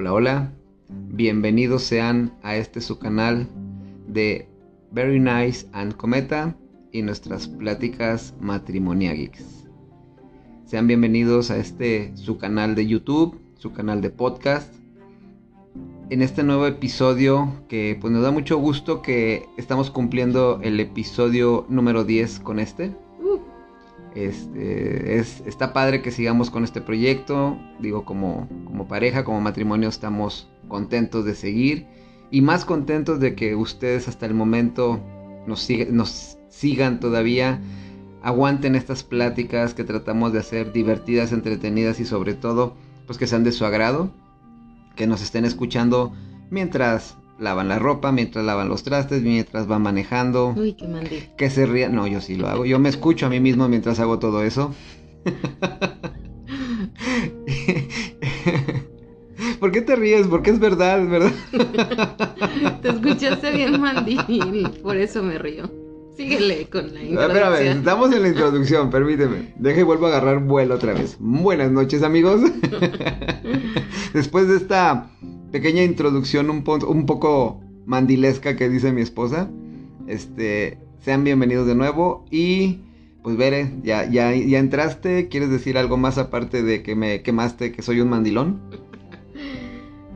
Hola, hola. Bienvenidos sean a este su canal de Very Nice and Cometa y nuestras pláticas matrimoniales. Sean bienvenidos a este su canal de YouTube, su canal de podcast. En este nuevo episodio que pues nos da mucho gusto que estamos cumpliendo el episodio número 10 con este. Este, es, está padre que sigamos con este proyecto. Digo, como, como pareja, como matrimonio, estamos contentos de seguir. Y más contentos de que ustedes hasta el momento nos, nos sigan todavía. Aguanten estas pláticas que tratamos de hacer divertidas, entretenidas y sobre todo, pues que sean de su agrado. Que nos estén escuchando mientras lavan la ropa, mientras lavan los trastes, mientras van manejando. Uy, qué mandil. Que se rían. No, yo sí lo hago. Yo me escucho a mí mismo mientras hago todo eso. ¿Por qué te ríes? Porque es verdad, es verdad. te escuchaste bien mandil, por eso me río. Síguele con la introducción. Espérame, estamos en la introducción, permíteme. Deja y vuelvo a agarrar vuelo otra vez. Buenas noches, amigos. Después de esta pequeña introducción un, poco mandilesca que dice mi esposa. Este, sean bienvenidos de nuevo y pues Bere, ya, ya, ya entraste, ¿quieres decir algo más aparte de que me quemaste que soy un mandilón?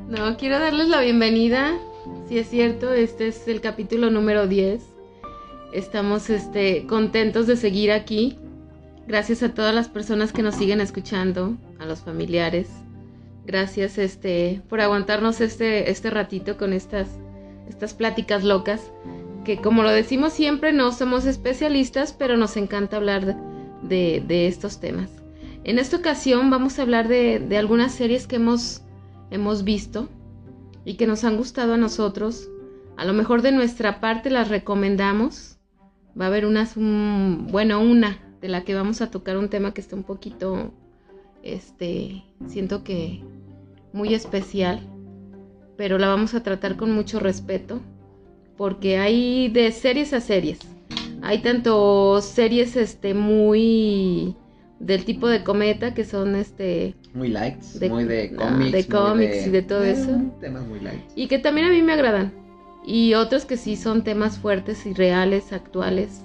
No, quiero darles la bienvenida. Si es cierto, este es el capítulo número 10. Estamos este, contentos de seguir aquí. Gracias a todas las personas que nos siguen escuchando, a los familiares, Gracias este, por aguantarnos este, este ratito con estas, estas pláticas locas. Que como lo decimos siempre, no somos especialistas, pero nos encanta hablar de, de, estos temas. En esta ocasión vamos a hablar de, de, algunas series que hemos, hemos visto y que nos han gustado a nosotros. A lo mejor de nuestra parte las recomendamos. Va a haber unas, bueno, una de la que vamos a tocar un tema que está un poquito este, siento que muy especial, pero la vamos a tratar con mucho respeto, porque hay de series a series. Hay tanto series este muy del tipo de cometa que son este muy lights, muy de cómics, de cómics y de todo eso. Temas muy light. Y que también a mí me agradan. Y otros que sí son temas fuertes y reales, actuales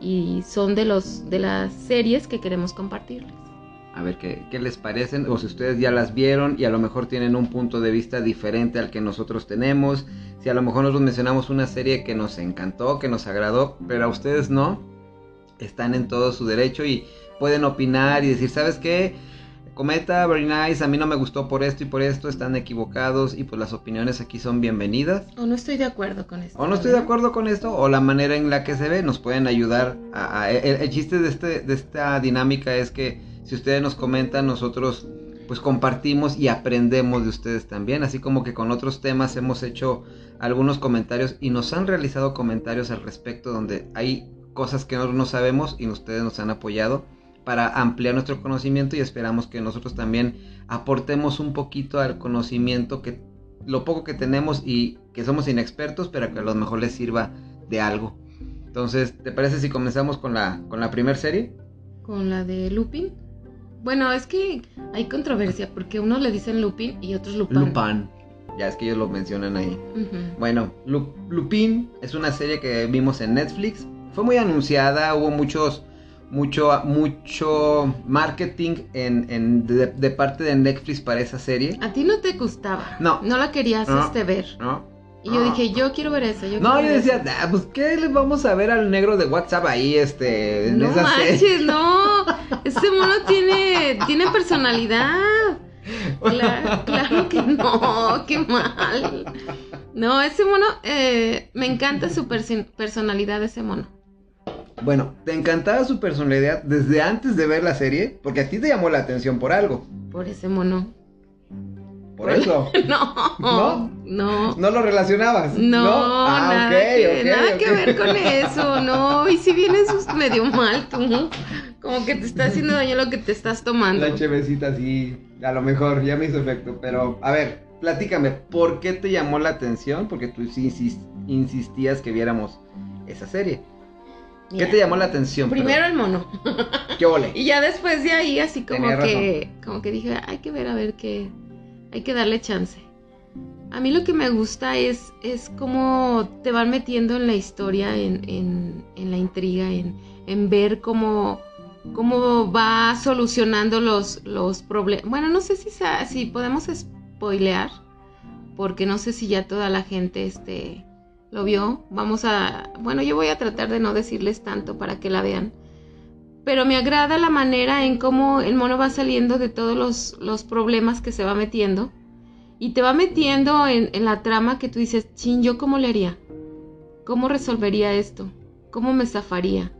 y son de los de las series que queremos compartirles a ver qué, qué, les parecen, o si ustedes ya las vieron y a lo mejor tienen un punto de vista diferente al que nosotros tenemos, si a lo mejor nosotros mencionamos una serie que nos encantó, que nos agradó, pero a ustedes no, están en todo su derecho y pueden opinar y decir, ¿sabes qué? Cometa, very nice, a mí no me gustó por esto y por esto, están equivocados y pues las opiniones aquí son bienvenidas. O no estoy de acuerdo con esto. O no estoy de acuerdo con esto, o la manera en la que se ve, nos pueden ayudar. A, el, el, chiste de, este, de esta dinámica es que si ustedes nos comentan, nosotros pues compartimos y aprendemos de ustedes también, así como que con otros temas hemos hecho algunos comentarios y nos han realizado comentarios al respecto donde hay cosas que nosotros no sabemos y ustedes nos han apoyado para ampliar nuestro conocimiento y esperamos que nosotros también aportemos un poquito al conocimiento que lo poco que tenemos y que somos inexpertos, pero que a lo mejor les sirva de algo. Entonces, ¿te parece si comenzamos con la con la primera serie? Con la de Lupin. Bueno, es que hay controversia porque unos le dicen Lupin y otros Lupin. Lupin. Ya es que ellos lo mencionan ahí. Bueno, Lupin es una serie que vimos en Netflix. Fue muy anunciada, hubo muchos, mucho, mucho marketing en, de, parte de Netflix para esa serie. ¿A ti no te gustaba? No. No la querías este ver. No. Y yo dije, yo quiero ver eso. Yo no, yo decía, ah, pues, ¿qué le vamos a ver al negro de WhatsApp ahí, este, en no esa manches, no. Ese mono tiene, tiene personalidad. Claro, claro que no, qué mal. No, ese mono, eh, me encanta su personalidad, ese mono. Bueno, ¿te encantaba su personalidad desde antes de ver la serie? Porque a ti te llamó la atención por algo. Por ese mono. Por eso. No. ¿No? No. ¿No lo relacionabas? No, Ah, nada, que, nada que ver con eso, no. Y si vienes medio mal tú, como que te está haciendo daño lo que te estás tomando. La chevecita así, a lo mejor ya me hizo efecto, pero a ver, platícame, ¿por qué te llamó la atención? Porque tú sí insis- insistías que viéramos esa serie. ¿Qué te llamó la atención? Primero el mono. ¿Qué ole? Y ya después de ahí, así como Tenía que, como que dije, hay que ver a ver qué, hay que darle chance. A mí lo que me gusta es, es cómo te van metiendo en la historia, en, en, en la intriga, en, en ver cómo, cómo va solucionando los, los problemas. Bueno, no sé si, si podemos spoilear, porque no sé si ya toda la gente este, lo vio. Vamos a, bueno, yo voy a tratar de no decirles tanto para que la vean. Pero me agrada la manera en cómo el mono va saliendo de todos los, los problemas que se va metiendo y te va metiendo en, la trama que tú dices, chin, ¿yo cómo le haría? ¿Cómo resolvería esto? ¿Cómo me zafaría?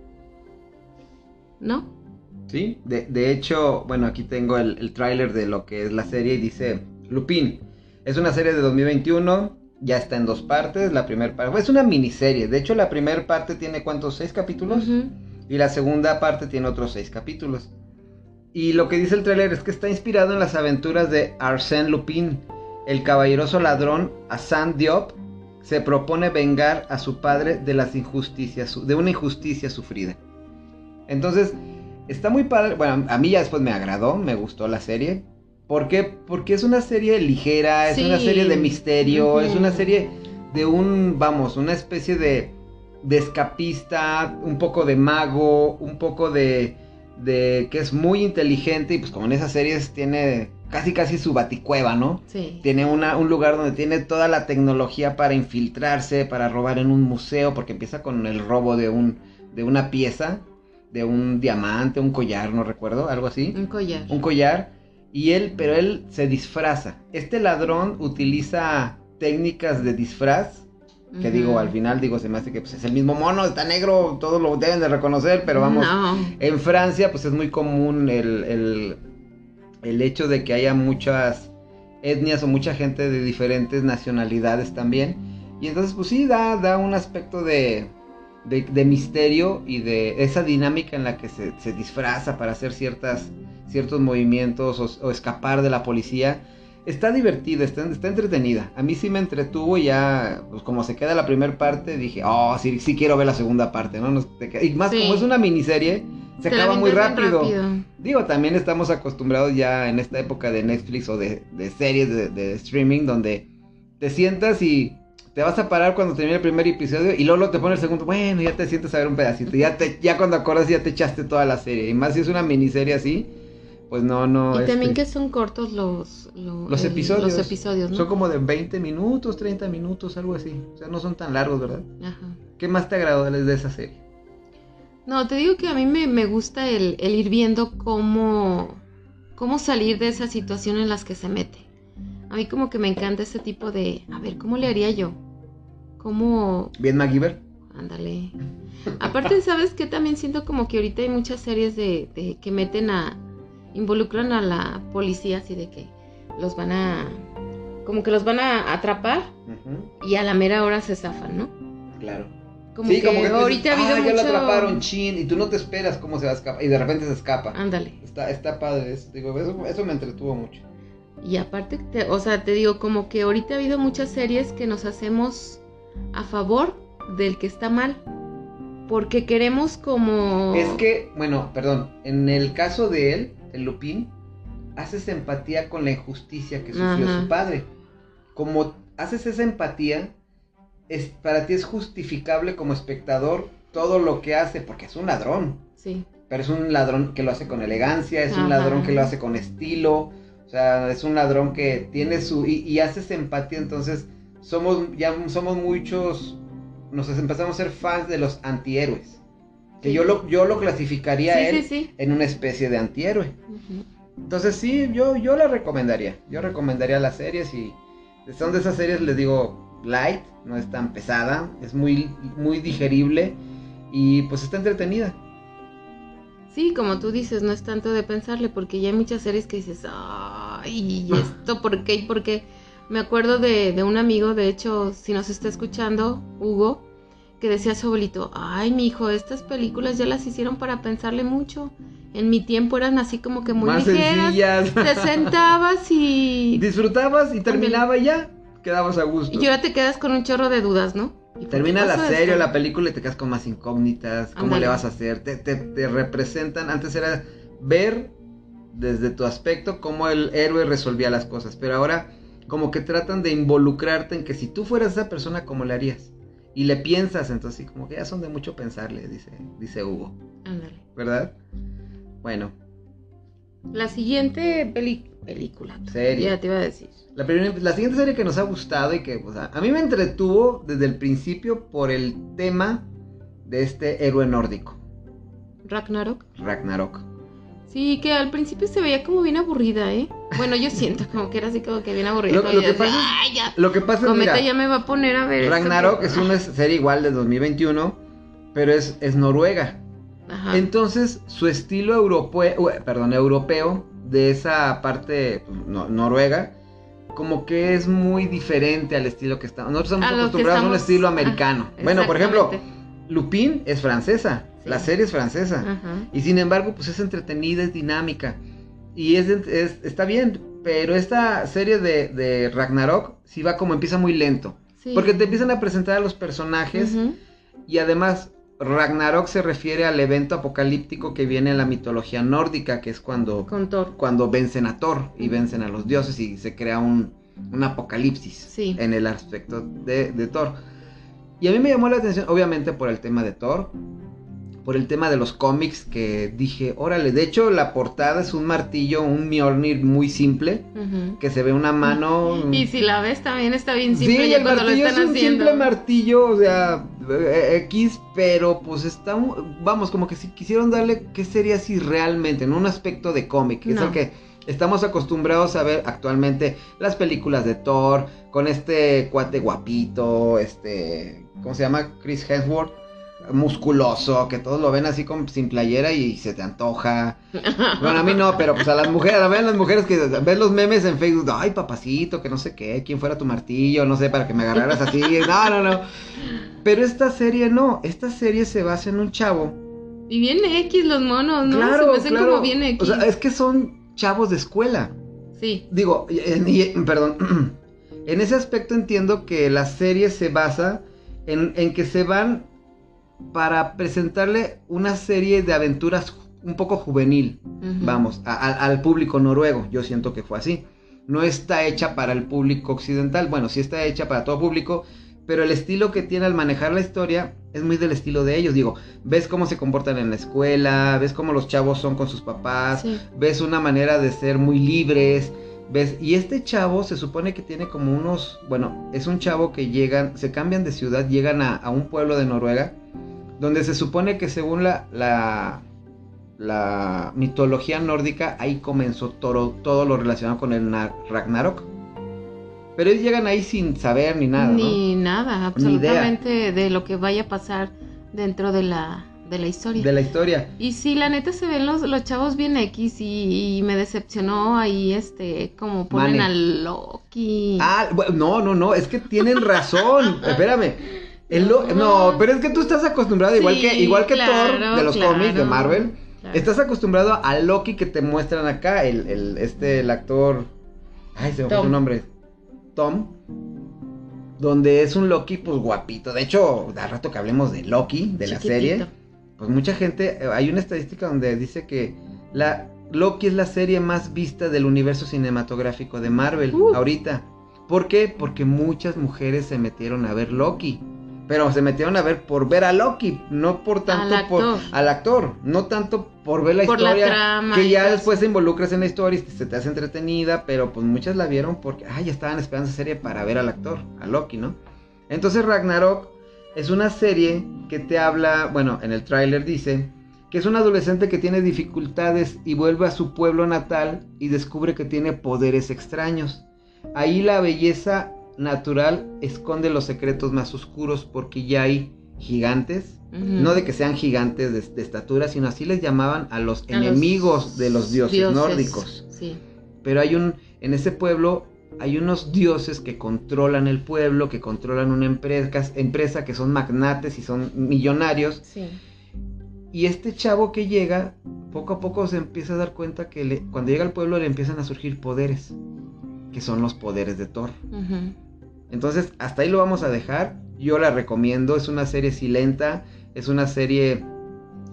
¿No? Sí, de, hecho, bueno, aquí tengo el, el tráiler de lo que es la serie y dice, Lupin, es una serie de 2021, ya está en dos partes, la primera parte, es una miniserie, de hecho la primera parte tiene cuántos, seis capítulos, y la segunda parte tiene otros seis capítulos. Y lo que dice el tráiler es que está inspirado en las aventuras de Arsène Lupin, el caballeroso ladrón Hassan Diop se propone vengar a su padre de las injusticias, de una injusticia sufrida. Entonces, está muy padre. Bueno, a mí ya después me agradó, me gustó la serie. ¿Por qué? Porque es una serie ligera, es una serie de misterio, es una serie de un, vamos, una especie de, de escapista, un poco de mago, un poco de, de que es muy inteligente y pues como en esas series tiene casi casi su baticueva, ¿no? Sí. Tiene una, un lugar donde tiene toda la tecnología para infiltrarse, para robar en un museo, porque empieza con el robo de un, de una pieza, de un diamante, un collar, no recuerdo, algo así. Un collar. Un collar. Y él, pero él se disfraza. Este ladrón utiliza técnicas de disfraz. Que digo, al final digo, se me hace que pues, es el mismo mono, está negro, todos lo deben de reconocer, pero vamos, en Francia pues es muy común el el hecho de que haya muchas etnias o mucha gente de diferentes nacionalidades también. Y entonces pues sí, da, da un aspecto de, de, misterio y de esa dinámica en la que se, se disfraza para hacer ciertas, ciertos movimientos o, escapar de la policía. Está divertida, está, está, entretenida. A mí sí me entretuvo y ya, pues como se queda la primera parte, dije, oh, sí, sí quiero ver la segunda parte, ¿no? y más como es una miniserie, se acaba muy rápido. Digo, también estamos acostumbrados ya en esta época de Netflix o de, series de, streaming donde te sientas y te vas a parar cuando termine el primer episodio y luego te pone el segundo, bueno, ya te sientes a ver un pedacito, ya te, ya cuando acuerdas ya te echaste toda la serie, y más si es una miniserie así, pues no, no. Y también este que son cortos los, los, episodios. Los episodios, ¿no? Son como de 20 minutos, 30 minutos, algo así, o sea, no son tan largos, ¿verdad? Ajá. ¿Qué más te agradó de esa serie? No, te digo que a mí me, gusta el, ir viendo cómo, cómo salir de esa situación en las que se mete. A mí como que me encanta ese tipo de, a ver, ¿cómo le haría yo? ¿Cómo... Bien MacGyver. Ándale. Aparte, ¿sabes qué? También siento como que ahorita hay muchas series de, que meten a... involucran a la policía así de que los van a... como que los van a atrapar y a la mera hora se zafan, ¿no? Claro sí, como que ahorita ha habido ah, ya lo atraparon, chin, y tú no te esperas cómo se va a escapar, y de repente se escapa. Ándale. Está, está padre, eso, digo, eso, me entretuvo mucho. Y aparte, o sea, te digo, como que ahorita ha habido muchas series que nos hacemos a favor del que está mal. Porque queremos como... Es que, bueno, perdón, en el caso de él, el Lupín, haces empatía con la injusticia que sufrió su padre. Como haces esa empatía, es, para ti es justificable como espectador todo lo que hace, porque es un ladrón. Sí. Pero es un ladrón que lo hace con elegancia, es un ladrón que lo hace con estilo, o sea, es un ladrón que tiene su... y, y haces empatía, entonces somos, ya somos muchos, nos empezamos a ser fans de los antihéroes. Que yo lo, yo lo clasificaría él en una especie de antihéroe. Entonces sí, yo, yo la recomendaría. Yo recomendaría las series y son de esas series, les digo, light, no es tan pesada, es muy, muy digerible y pues está entretenida. Sí, como tú dices, no es tanto de pensarle, porque ya hay muchas series que dices, ay, ¿y esto por qué? ¿Y por qué? Me acuerdo de, de un amigo, de hecho, si nos está escuchando, Hugo, que decía a su abuelito, ay, mi hijo, estas películas ya las hicieron para pensarle mucho. En mi tiempo eran así como que muy Más ligeras. Te sentabas y... Disfrutabas y terminaba ya quedabas a gusto. Y ahora te quedas con un chorro de dudas, ¿no? Termina la serie o la película y te quedas con más incógnitas. ¿Cómo le vas a hacer? Te, te, representan. Antes era ver desde tu aspecto cómo el héroe resolvía las cosas. Pero ahora como que tratan de involucrarte en que si tú fueras esa persona, ¿cómo le harías? Y le piensas, entonces sí, como que ya son de mucho pensarle, dice, dice Hugo. Ándale. ¿Verdad? Bueno, La siguiente peli- película. Serie. Ya te iba a decir. La, primera- la siguiente serie que nos ha gustado y que pues, a, a mí me entretuvo desde el principio por el tema de este héroe nórdico, Ragnarok. Ragnarok. Sí, que al principio se veía como bien aburrida, ¿eh? Bueno, yo siento como que era así como que bien aburrida. Lo- lo que pasa Ay, ya. Lo que pasa es, mira, ya me va a poner a ver. esto Ragnarok que- es una serie igual de 2021, pero es, es noruega. Ajá. Entonces, su estilo europeo, perdón, europeo, de esa parte pues, no- noruega, como que es muy diferente al estilo que estamos. Nosotros estamos acostumbrados a un estilo americano. ah, bueno, por ejemplo. Lupin es francesa, Sí. la serie es francesa. Ajá. Y sin embargo, pues es entretenida, es dinámica. Y es, es- está bien, pero esta serie de, de Ragnarok sí va como empieza muy lento. Sí. Porque te empiezan a presentar a los personajes y además Ragnarok se refiere al evento apocalíptico que viene en la mitología nórdica, que es cuando, cuando vencen a Thor y vencen a los dioses y se crea un, un apocalipsis Sí. en el aspecto de, de Thor. Y a mí me llamó la atención, obviamente por el tema de Thor, por el tema de los cómics, que dije, órale, de hecho la portada es un martillo, un Mjolnir muy simple, que se ve una mano... Y si la ves también está bien simple sí, ya el cuando lo martillo están es un haciendo. simple martillo, o sea, X, pero pues está, vamos, como que si quisieron darle, ¿qué sería si realmente, en un aspecto de cómic? que Es el que estamos acostumbrados a ver actualmente las películas de Thor, con este cuate guapito, este, ¿cómo se llama? Chris Hemsworth, musculoso, que todos lo ven así como sin playera y se te antoja. Bueno, a mí no, pero pues a las mujeres, a ver las mujeres que ven los memes en Facebook, ay papacito, que no sé qué, quién fuera tu martillo, no sé, para que me agarraras así, no, no, no. Pero esta serie no, esta serie se basa en un chavo. Y bien X los monos, ¿no? Claro, Se me hacen claro. como bien X. O sea, es que son chavos de escuela. Sí. Digo, perdón, en ese aspecto entiendo que la serie se basa en, en que se van para presentarle una serie de aventuras un poco juvenil. Vamos, a- a- al público noruego. Yo siento que fue así. No está hecha para el público occidental. Bueno, sí está hecha para todo público. Pero el estilo que tiene al manejar la historia es muy del estilo de ellos. Digo, ves cómo se comportan en la escuela, ves cómo los chavos son con sus papás, Sí. ves una manera de ser muy libres. ¿Ves? Y este chavo se supone que tiene como unos, bueno, es un chavo que llegan, se cambian de ciudad, llegan a, a un pueblo de Noruega, donde se supone que según la, la, la mitología nórdica, ahí comenzó todo, todo lo relacionado con el na- Ragnarok. Pero ellos llegan ahí sin saber ni nada, ¿no? Ni nada, Ni idea. absolutamente de lo que vaya a pasar dentro de la, de la historia. De la historia. Y sí, la neta se ven los, los chavos bien X y, y me decepcionó ahí, este, como ponen Mane. al Loki. Ah, no, no, no, es que tienen razón. Espérame. El no, pero es que tú estás acostumbrado, igual que, igual que claro, Thor de los claro, cómics de Marvel. claro. Estás acostumbrado a Loki que te muestran acá, el, el- este, el actor. Ay, se me fue su nombre. Tom. Donde es un Loki, pues guapito. De hecho, da rato que hablemos de Loki, de la serie. Pues mucha gente. eh, Hay una estadística donde dice que la Loki es la serie más vista del universo cinematográfico de Marvel Uh. ahorita. ¿Por qué? Porque muchas mujeres se metieron a ver Loki. Pero se metieron a ver por ver a Loki, no por tanto Al por actor. al actor, no tanto por ver la Por la historia trama que ya después te involucras en la historia y se te hace entretenida, pero pues muchas la vieron porque ay, ya estaban esperando esa serie para ver al actor, a Loki, ¿no? Entonces Ragnarok es una serie que te habla, bueno, en el tráiler dice que es un adolescente que tiene dificultades y vuelve a su pueblo natal y descubre que tiene poderes extraños. Ahí la belleza natural esconde los secretos más oscuros porque ya hay gigantes, no de que sean gigantes de, de estatura, sino así les llamaban a los A los enemigos de los dioses, nórdicos. Sí. Pero hay un, en ese pueblo hay unos dioses que controlan el pueblo, que controlan una empresa, empresa que son magnates y son millonarios. Sí. Y este chavo que llega, poco a poco se empieza a dar cuenta que le- cuando llega al pueblo le empiezan a surgir poderes, que son los poderes de Thor. Entonces, hasta ahí lo vamos a dejar. Yo la recomiendo. Es una serie silenta. Es una serie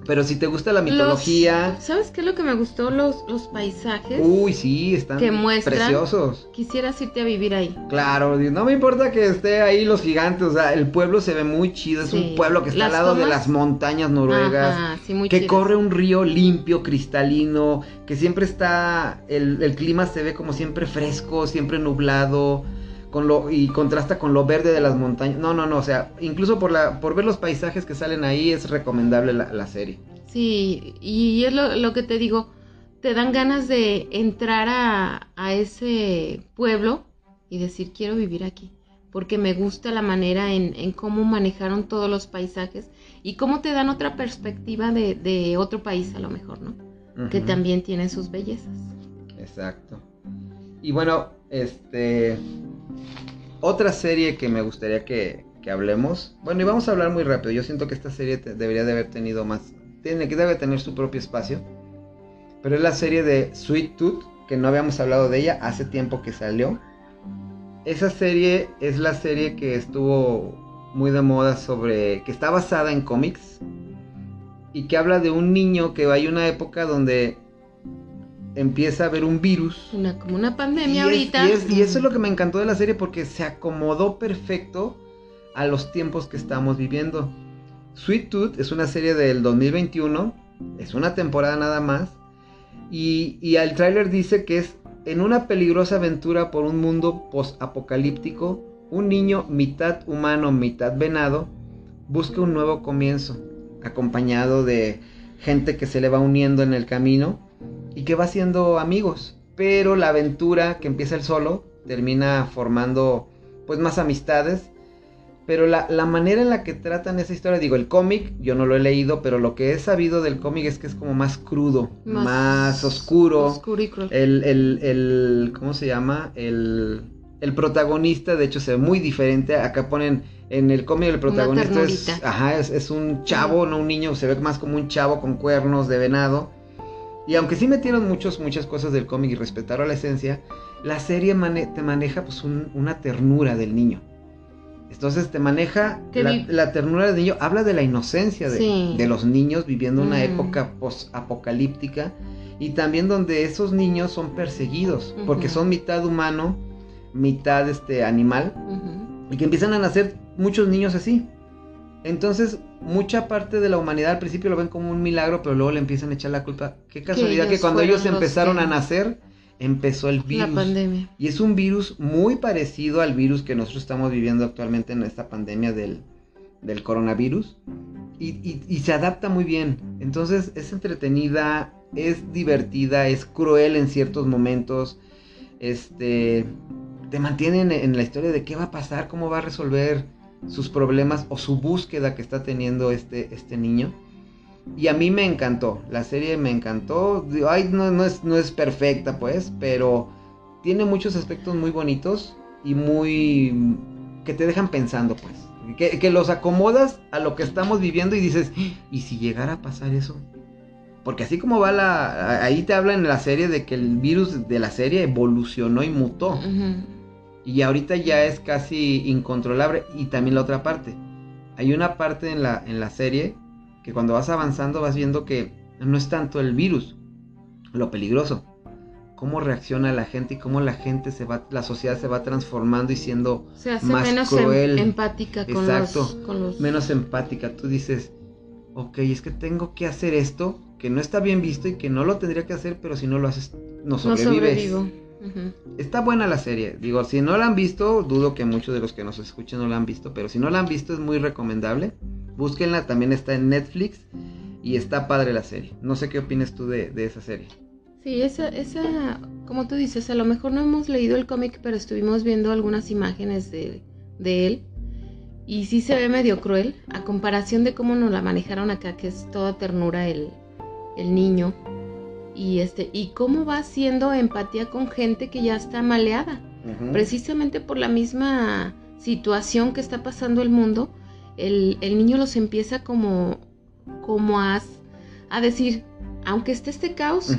Pero si te gusta la mitología. Los, ¿Sabes qué es lo que me gustó? Los, los paisajes. Uy, sí, están que muestran, preciosos. Quisieras irte a vivir ahí. Claro, no me importa que esté ahí los gigantes. O sea, el pueblo se ve muy chido. Es un pueblo que está al lado de las montañas noruegas. Ajá, sí, muy que corre un río limpio, cristalino. Que siempre está. El, el clima se ve como siempre fresco, siempre nublado con lo y contrasta con lo verde de las montañas. No, no, no, o sea, incluso por la por ver los paisajes que salen ahí es recomendable la, serie. Sí, y es lo, que te digo, te dan ganas de entrar a, a, ese pueblo y decir quiero vivir aquí, porque me gusta la manera en, en cómo manejaron todos los paisajes y cómo te dan otra perspectiva de, de otro país a lo mejor, ¿no? Que también tiene sus bellezas. Exacto. Y bueno, este otra serie que me gustaría que, hablemos. Bueno, y vamos a hablar muy rápido. Yo siento que esta serie debería de haber tenido más. Tiene que debe tener su propio espacio. Pero es la serie de Sweet Tooth, que no habíamos hablado de ella hace tiempo que salió. Esa serie es la serie que estuvo muy de moda sobre. que está basada en cómics. Y que habla de un niño que hay una época donde empieza a haber un virus. Una, como una pandemia ahorita. y, eso es lo que me encantó de la serie porque se acomodó perfecto a los tiempos que estamos viviendo. Sweet Tooth es una serie del 2021, es una temporada nada más. Y, y el tráiler dice que es en una peligrosa aventura por un mundo post-apocalíptico, un niño mitad humano, mitad venado, busca un nuevo comienzo, acompañado de gente que se le va uniendo en el camino y que va haciendo amigos. Pero la aventura que empieza el solo termina formando pues más amistades. Pero la, manera en la que tratan esa historia, digo, el cómic, yo no lo he leído, pero lo que he sabido del cómic es que es como más crudo, más, oscuro. Oscuro y crudo. El, el, el, ¿cómo se llama? El, el protagonista, de hecho, se ve muy diferente. Acá ponen en el cómic el protagonista es, ajá, es, es, un chavo, no un niño, se ve más como un chavo con cuernos de venado. Y aunque sí metieron muchos, muchas cosas del cómic y respetaron la esencia, la serie te maneja pues una ternura del niño. Entonces te maneja la, ternura del niño, habla de la inocencia de, los niños viviendo una mm. época post-apocalíptica y también donde esos niños son perseguidos porque son mitad humano, mitad este animal y que empiezan a nacer muchos niños así. Entonces, mucha parte de la humanidad al principio lo ven como un milagro, pero luego le empiezan a echar la culpa. Qué casualidad que, cuando ellos empezaron a nacer, empezó el virus. La pandemia. Y es un virus muy parecido al virus que nosotros estamos viviendo actualmente en esta pandemia del, coronavirus. Y, y, se adapta muy bien. Entonces, es entretenida, es divertida, es cruel en ciertos momentos. Este. Te mantienen en la historia de qué va a pasar, cómo va a resolver sus problemas o su búsqueda que está teniendo este, este niño. Y a mí me encantó, la serie me encantó. Ay, no, no, es, no es perfecta pues, pero tiene muchos aspectos muy bonitos y muy... que te dejan pensando pues. Que, que los acomodas a lo que estamos viviendo y dices, ¿y si llegara a pasar eso? Porque así como va la... Ahí te habla en la serie de que el virus de la serie evolucionó y mutó. Y ahorita ya es casi incontrolable. Y también la otra parte. Hay una parte en la, en la serie que cuando vas avanzando vas viendo que no es tanto el virus, lo peligroso. Cómo reacciona la gente y cómo la gente se va, la sociedad se va transformando y siendo se hace más menos em- cruel. empática con Exacto, los, menos empática. Tú dices, ok, es que tengo que hacer esto que no está bien visto y que no lo tendría que hacer, pero si no lo haces, no sobrevives. No Está buena la serie. Digo, si no la han visto, dudo que muchos de los que nos escuchen no la han visto, pero si no la han visto es muy recomendable. Búsquenla, también está en Netflix y está padre la serie. No sé qué opinas tú de, esa serie. Sí, esa, esa, como tú dices, a lo mejor no hemos leído el cómic, pero estuvimos viendo algunas imágenes de, de él. Y sí se ve medio cruel, a comparación de cómo nos la manejaron acá, que es toda ternura el, el niño y este y cómo va haciendo empatía con gente que ya está maleada. Precisamente por la misma situación que está pasando el mundo el, niño los empieza como como a, a decir aunque esté este caos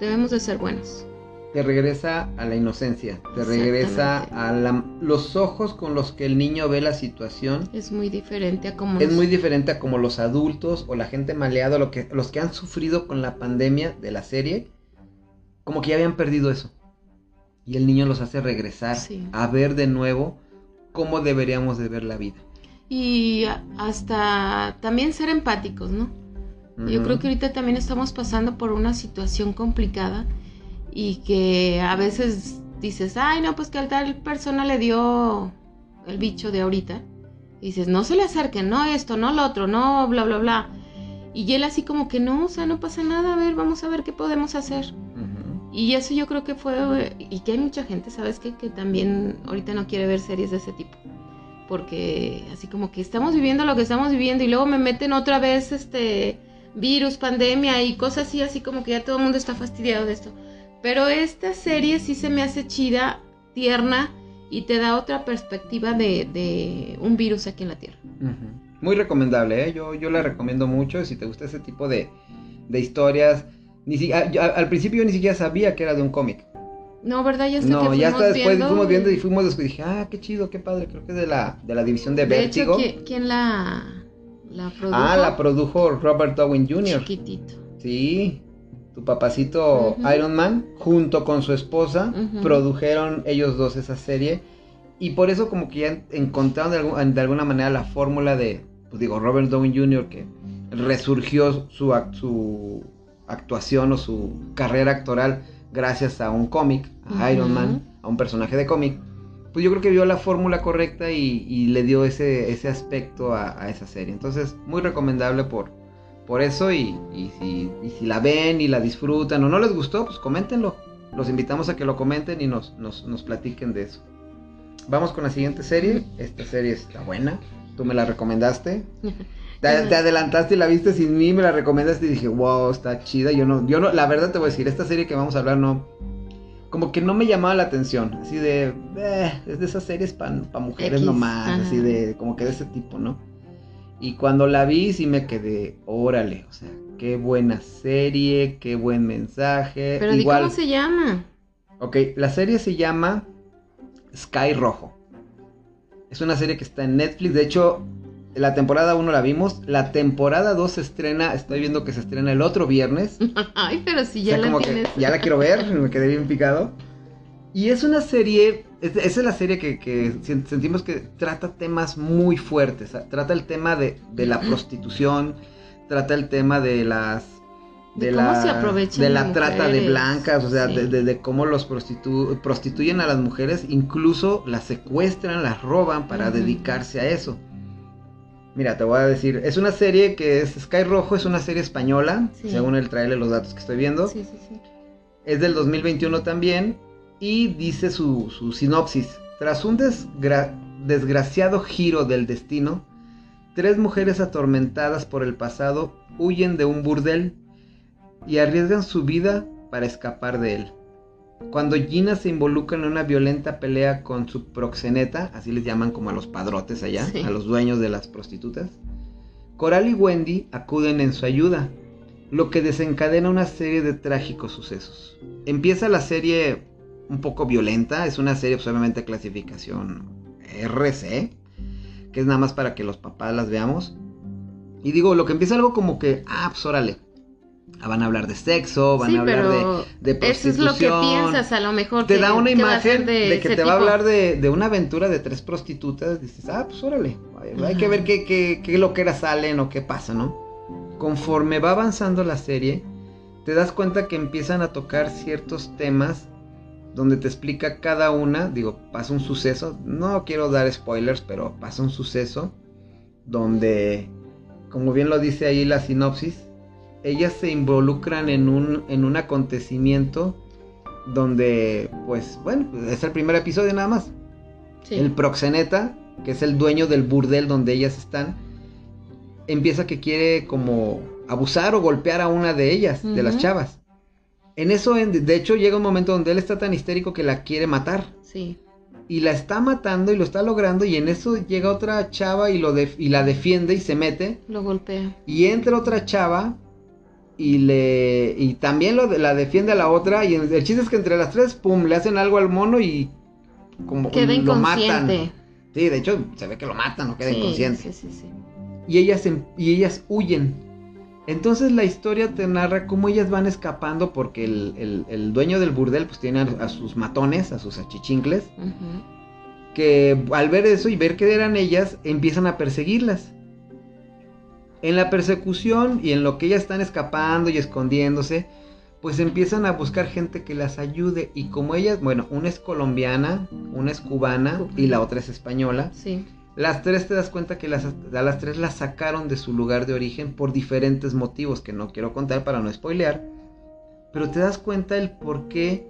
debemos de ser buenos te regresa a la inocencia, te regresa a la, los ojos con los que el niño ve la situación. Es muy diferente a como... Es muy diferente a como los adultos o la gente maleada, lo que, los que han sufrido con la pandemia de la serie, como que ya habían perdido eso. Y el niño los hace regresar a ver de nuevo cómo deberíamos de ver la vida. Y hasta también ser empáticos, ¿no? Yo creo que ahorita también estamos pasando por una situación complicada y que a veces dices, ay, no, pues que al tal persona le dio el bicho de ahorita. Y dices, no se le acerquen, no esto, no lo otro, no, bla, bla, bla. Y él así como que no, o sea, no pasa nada, a ver, vamos a ver qué podemos hacer. Y eso yo creo que fue, y que hay mucha gente, ¿sabes qué? Que también ahorita no quiere ver series de ese tipo. Porque así como que estamos viviendo lo que estamos viviendo y luego me meten otra vez este virus, pandemia y cosas así, así como que ya todo el mundo está fastidiado de esto. Pero esta serie sí se me hace chida, tierna y te da otra perspectiva de, un virus aquí en la Tierra. Muy recomendable, ¿eh? yo, yo la recomiendo mucho. Si te gusta ese tipo de, historias, ni si, al principio yo ni siquiera sabía que era de un cómic. No, ¿verdad? Ya no, ya hasta después fuimos viendo y fuimos después dije, ah, qué chido, qué padre, creo que es de la, de la división de, de Hecho, ¿quién, la, la, produjo? Ah, la produjo Robert Owen Jr. Chiquitito. Sí, tu papacito Iron Man, junto con su esposa, produjeron ellos dos esa serie. Y por eso como que ya encontraron de, alguna manera la fórmula de, pues digo, Robert Downey Jr., que resurgió su, su actuación o su carrera actoral gracias a un cómic, a Iron Man, a un personaje de cómic. Pues yo creo que vio la fórmula correcta y, le dio ese, ese aspecto a, a, esa serie. Entonces, muy recomendable por, por eso y, si, si, la ven y la disfrutan o no les gustó, pues coméntenlo. Los invitamos a que lo comenten y nos, nos, nos platiquen de eso. Vamos con la siguiente serie. Esta serie está buena. Tú me la recomendaste. Te, adelantaste y la viste sin mí, me la recomendaste y dije, wow, está chida. Yo no, yo no, la verdad te voy a decir, esta serie que vamos a hablar no, como que no me llamaba la atención. Así de, eh, es de esas series para mujeres nomás, así de, como que de ese tipo, ¿no? Y cuando la vi sí me quedé, órale, o sea, qué buena serie, qué buen mensaje. Pero Igual, ¿cómo se llama? Ok, la serie se llama Sky Rojo. Es una serie que está en Netflix, de hecho, la temporada 1 la vimos, la temporada 2 se estrena, estoy viendo que se estrena el otro viernes. Ay, pero si ya la tienes. ya la quiero ver, me quedé bien picado. Y es una serie, esa es la serie que, sentimos que trata temas muy fuertes. Trata el tema de, la prostitución, trata el tema de las... De, la, de la trata de blancas, o sea, de, cómo los prostituyen a las mujeres, incluso las secuestran, las roban para dedicarse a eso. Mira, te voy a decir, es una serie que es Sky Rojo, es una serie española, según el trailer, los datos que estoy viendo. Sí, sí, sí. Es del 2021 también, y dice su, sinopsis. Tras un desgraciado giro del destino, tres mujeres atormentadas por el pasado huyen de un burdel y arriesgan su vida para escapar de él. Cuando Gina se involucra en una violenta pelea con su proxeneta, así les llaman como a los padrotes allá, a los dueños de las prostitutas, Coral y Wendy acuden en su ayuda, lo que desencadena una serie de trágicos sucesos. Empieza la serie un poco violenta. Es una serie, pues, obviamente, clasificación RC, que es nada más para que los papás las veamos. Y digo, lo que empieza algo como que, ah, pues órale. Ah, van a hablar de sexo, van a hablar de, de, prostitución. Eso es lo que piensas, a lo mejor. Te da una imagen de, que te va a hablar de, una aventura de tres prostitutas. Dices, ah, pues órale. Hay, que ver qué, qué, qué loqueras salen o qué pasa, ¿no? Conforme va avanzando la serie, te das cuenta que empiezan a tocar ciertos temas donde te explica cada una, digo, pasa un suceso, no quiero dar spoilers, pero pasa un suceso donde, como bien lo dice ahí la sinopsis, ellas se involucran en un, en un acontecimiento donde, pues, bueno, es el primer episodio nada más. El proxeneta, que es el dueño del burdel donde ellas están, empieza que quiere como abusar o golpear a una de ellas, de las chavas. En eso, de hecho, llega un momento donde él está tan histérico que la quiere matar. Sí. Y la está matando y lo está logrando y en eso llega otra chava y, lo y la defiende y se mete. Lo golpea. Y entra otra chava y le y también lo la defiende a la otra y el, chiste es que entre las tres pum le hacen algo al mono y como queda lo matan. Sí, de hecho se ve que lo matan o queda inconsciente. Sí, sí, sí. Y ellas em, y ellas huyen. Entonces la historia te narra cómo ellas van escapando porque el, dueño del burdel pues tiene a, sus matones, a sus achichincles, que al ver eso y ver que eran ellas, empiezan a perseguirlas. En la persecución y en lo que ellas están escapando y escondiéndose, pues empiezan a buscar gente que las ayude. Y como ellas, bueno, una es colombiana, una es cubana y la otra es española. Sí. Las tres te das cuenta que las, a las tres las sacaron de su lugar de origen por diferentes motivos que no quiero contar para no spoilear. Pero te das cuenta el por qué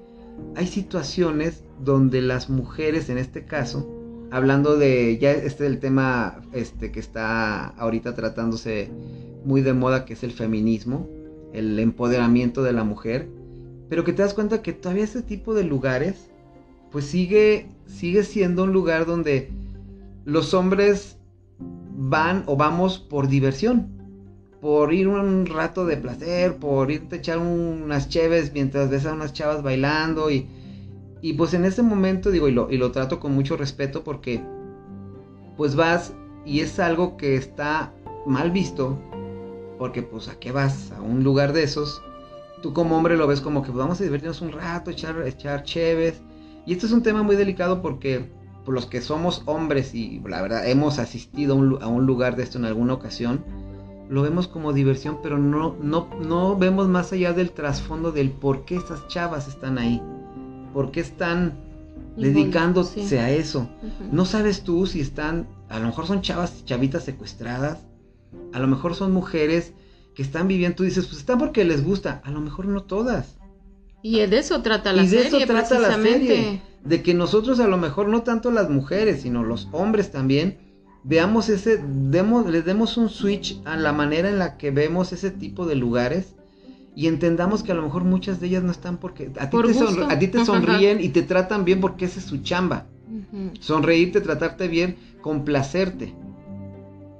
hay situaciones donde las mujeres, en este caso, hablando de, ya este es el tema este, que está ahorita tratándose muy de moda, que es el feminismo, el empoderamiento de la mujer, pero que te das cuenta que todavía ese tipo de lugares, pues sigue, sigue siendo un lugar donde los hombres van o vamos por diversión, por ir un rato de placer, por irte a echar unas cheves mientras ves a unas chavas bailando y y pues en ese momento digo, y lo, y lo trato con mucho respeto porque pues vas y es algo que está mal visto, porque pues a qué vas, a un lugar de esos, tú como hombre lo ves como que pues, vamos a divertirnos un rato, echar, echar cheves. Y esto es un tema muy delicado porque por los que somos hombres y la verdad hemos asistido a un, lugar de esto en alguna ocasión, lo vemos como diversión, pero no, no, no vemos más allá del trasfondo del por qué estas chavas están ahí. ¿Por qué están dedicándose a eso? No sabes tú si están, a lo mejor son chavas, chavitas secuestradas, a lo mejor son mujeres que están viviendo, tú dices, pues están porque les gusta, a lo mejor no todas. Y de eso trata la y de eso trata la serie. De que nosotros a lo mejor no tanto las mujeres, sino los hombres también, veamos ese, demos, les demos un switch a la manera en la que vemos ese tipo de lugares y entendamos que a lo mejor muchas de ellas no están porque a ti, te, a ti te, sonríen y te tratan bien porque esa es su chamba. Sonreírte, tratarte bien, complacerte.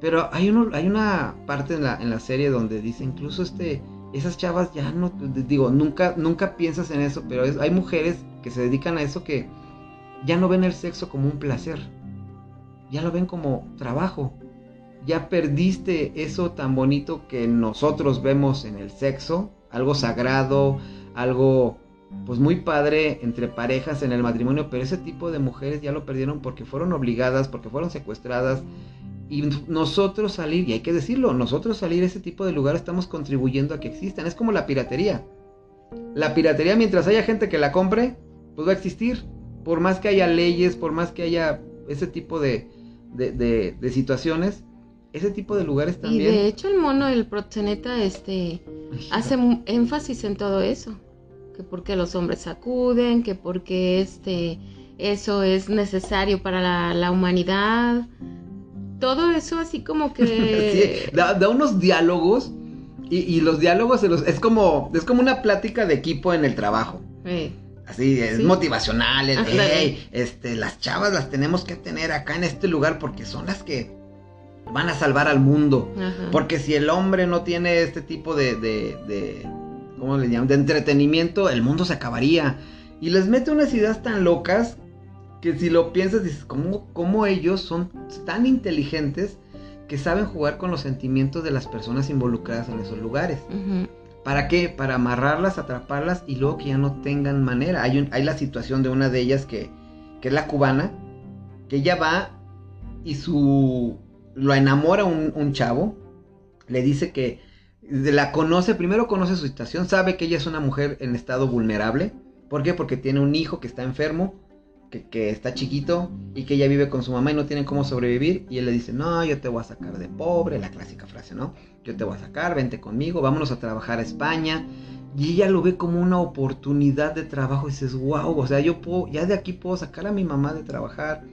Pero hay, uno, hay una parte en la, en la serie donde dice incluso este, esas chavas ya no, digo, nunca, nunca piensas en eso, pero hay mujeres que se dedican a eso que ya no ven el sexo como un placer, ya lo ven como trabajo. Ya perdiste eso tan bonito que nosotros vemos en el sexo, algo sagrado, algo pues muy padre entre parejas en el matrimonio, pero ese tipo de mujeres ya lo perdieron porque fueron obligadas, porque fueron secuestradas. Y nosotros salir, y hay que decirlo, nosotros salir a ese tipo de lugares estamos contribuyendo a que existan. Es como la piratería. La piratería, mientras haya gente que la compre, pues va a existir. Por más que haya leyes, por más que haya ese tipo de, de, de situaciones, ese tipo de lugares también. Y de hecho el mono del proxeneta este hace énfasis en todo eso, que porque los hombres acuden, que porque este eso es necesario para la, humanidad. Todo eso así como que da, unos diálogos y, los diálogos es como es como una plática de equipo en el trabajo. Así, es motivacional, este, las chavas las tenemos que tener acá en este lugar porque son las que van a salvar al mundo. Porque si el hombre no tiene este tipo de, de, de, ¿cómo le llaman? De entretenimiento, el mundo se acabaría. Y les mete unas ideas tan locas que si lo piensas dices, ¿cómo, cómo ellos son tan inteligentes que saben jugar con los sentimientos de las personas involucradas en esos lugares? ¿Para qué? Para amarrarlas, atraparlas y luego que ya no tengan manera. Hay, hay la situación de una de ellas que, que es la cubana, que ella va y su lo enamora un, chavo, le dice que la conoce, primero conoce su situación, sabe que ella es una mujer en estado vulnerable. ¿Por qué? Porque tiene un hijo que está enfermo, que, que, está chiquito y que ella vive con su mamá y no tienen cómo sobrevivir. Y él le dice, no, yo te voy a sacar de pobre, la clásica frase, ¿no? Yo te voy a sacar, vente conmigo, vámonos a trabajar a España. Y ella lo ve como una oportunidad de trabajo y dices, wow, o sea, yo puedo, ya de aquí puedo sacar a mi mamá de trabajar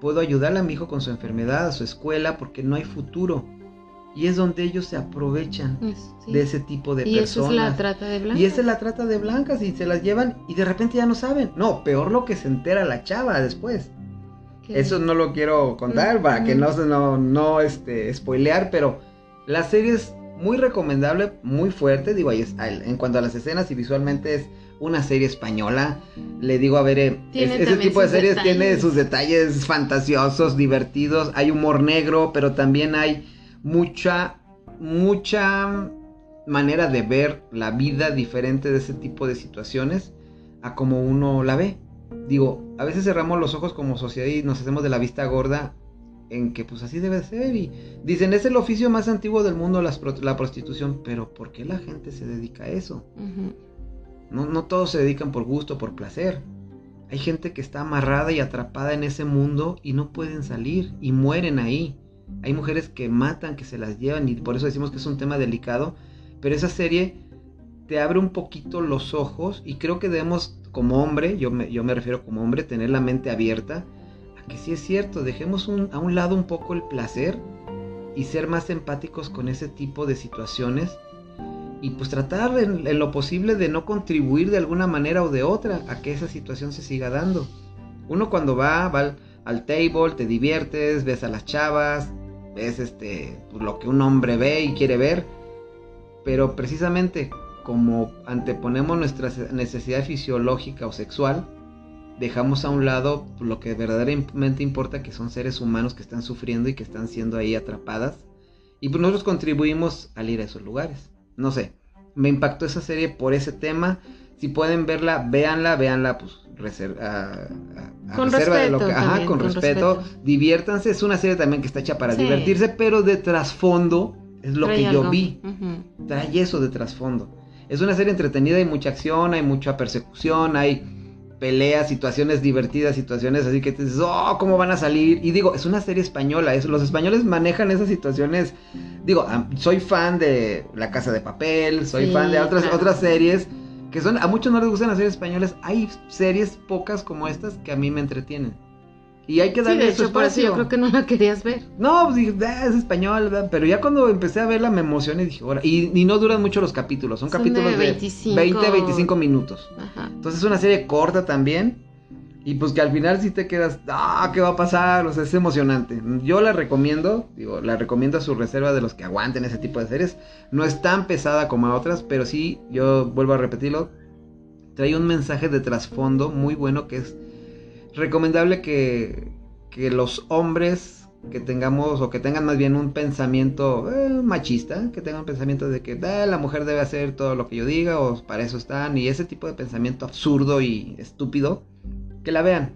Puedo ayudarle a mi hijo con su enfermedad, a su escuela, porque no hay futuro. Y es donde ellos se aprovechan de ese tipo de personas. Y esa es la trata de blancas. Y esa es la trata de blancas y se las llevan y de repente ya no saben. No, peor lo que se entera la chava después. Eso no lo quiero contar para que no, no, no este, spoilear, pero la serie es muy recomendable, muy fuerte. Digo, ahí es, en cuanto a las escenas y visualmente es una serie española. Le digo, a ver, eh, ese tipo de series tiene sus detalles fantasiosos, divertidos. Hay humor negro, pero también hay mucha, mucha manera de ver la vida diferente de ese tipo de situaciones a como uno la ve. Digo, a veces cerramos los ojos como sociedad y nos hacemos de la vista gorda en que pues así debe ser y dicen es el oficio más antiguo del mundo la prostitución, pero ¿por qué la gente se dedica a eso? no, no todos se dedican por gusto, por placer. Hay gente que está amarrada y atrapada en ese mundo y no pueden salir y mueren ahí. Hay mujeres que matan, que se las llevan y por eso decimos que es un tema delicado. Pero esa serie te abre un poquito los ojos y creo que debemos como hombre, yo me, yo me refiero como hombre, tener la mente abierta que sí es cierto, dejemos a un lado un poco el placer y ser más empáticos con ese tipo de situaciones y pues tratar en, lo posible de no contribuir de alguna manera o de otra a que esa situación se siga dando. Uno cuando va, va al, table, te diviertes, ves a las chavas, ves este, pues, lo que un hombre ve y quiere ver, pero precisamente como anteponemos nuestra necesidad fisiológica o sexual, dejamos a un lado lo que verdaderamente importa, que son seres humanos que están sufriendo y que están siendo ahí atrapadas. Y pues nosotros contribuimos al ir a esos lugares. No sé, me impactó esa serie por ese tema. Si pueden verla, véanla, véanla, pues reserva, con respeto, ajá, con, respeto. Diviértanse, es una serie también que está hecha para divertirse, pero de trasfondo es lo que yo vi. Trae eso de trasfondo. Es una serie entretenida, hay mucha acción, hay mucha persecución, hay peleas, situaciones divertidas, situaciones así que te dices, oh, ¿cómo van a salir? Y digo, es una serie española, eso, los españoles manejan esas situaciones. Digo, soy fan de La Casa de Papel, soy fan de otras, otras series que son, a muchos no les gustan las series españolas, hay series pocas como estas que a mí me entretienen. Y hay que darle sí, de hecho, por eso yo creo que no la querías ver. No, pues dije, ah, es español, pero ya cuando empecé a verla me emocioné y dije, ahora, y, no duran mucho los capítulos, son, capítulos de, 25... 20 25 minutos. Ajá. Entonces es una serie corta también. Y pues que al final sí te quedas, ah, ¿qué va a pasar? O sea, es emocionante. Yo la recomiendo, digo, la recomiendo a su reserva de los que aguanten ese tipo de series. No es tan pesada como a otras, pero sí, yo vuelvo a repetirlo, trae un mensaje de trasfondo muy bueno que es recomendable que, que los hombres que tengamos o que tengan más bien un pensamiento eh, machista, que tengan un pensamiento de que la mujer debe hacer todo lo que yo diga o para eso están y ese tipo de pensamiento absurdo y estúpido, que la vean,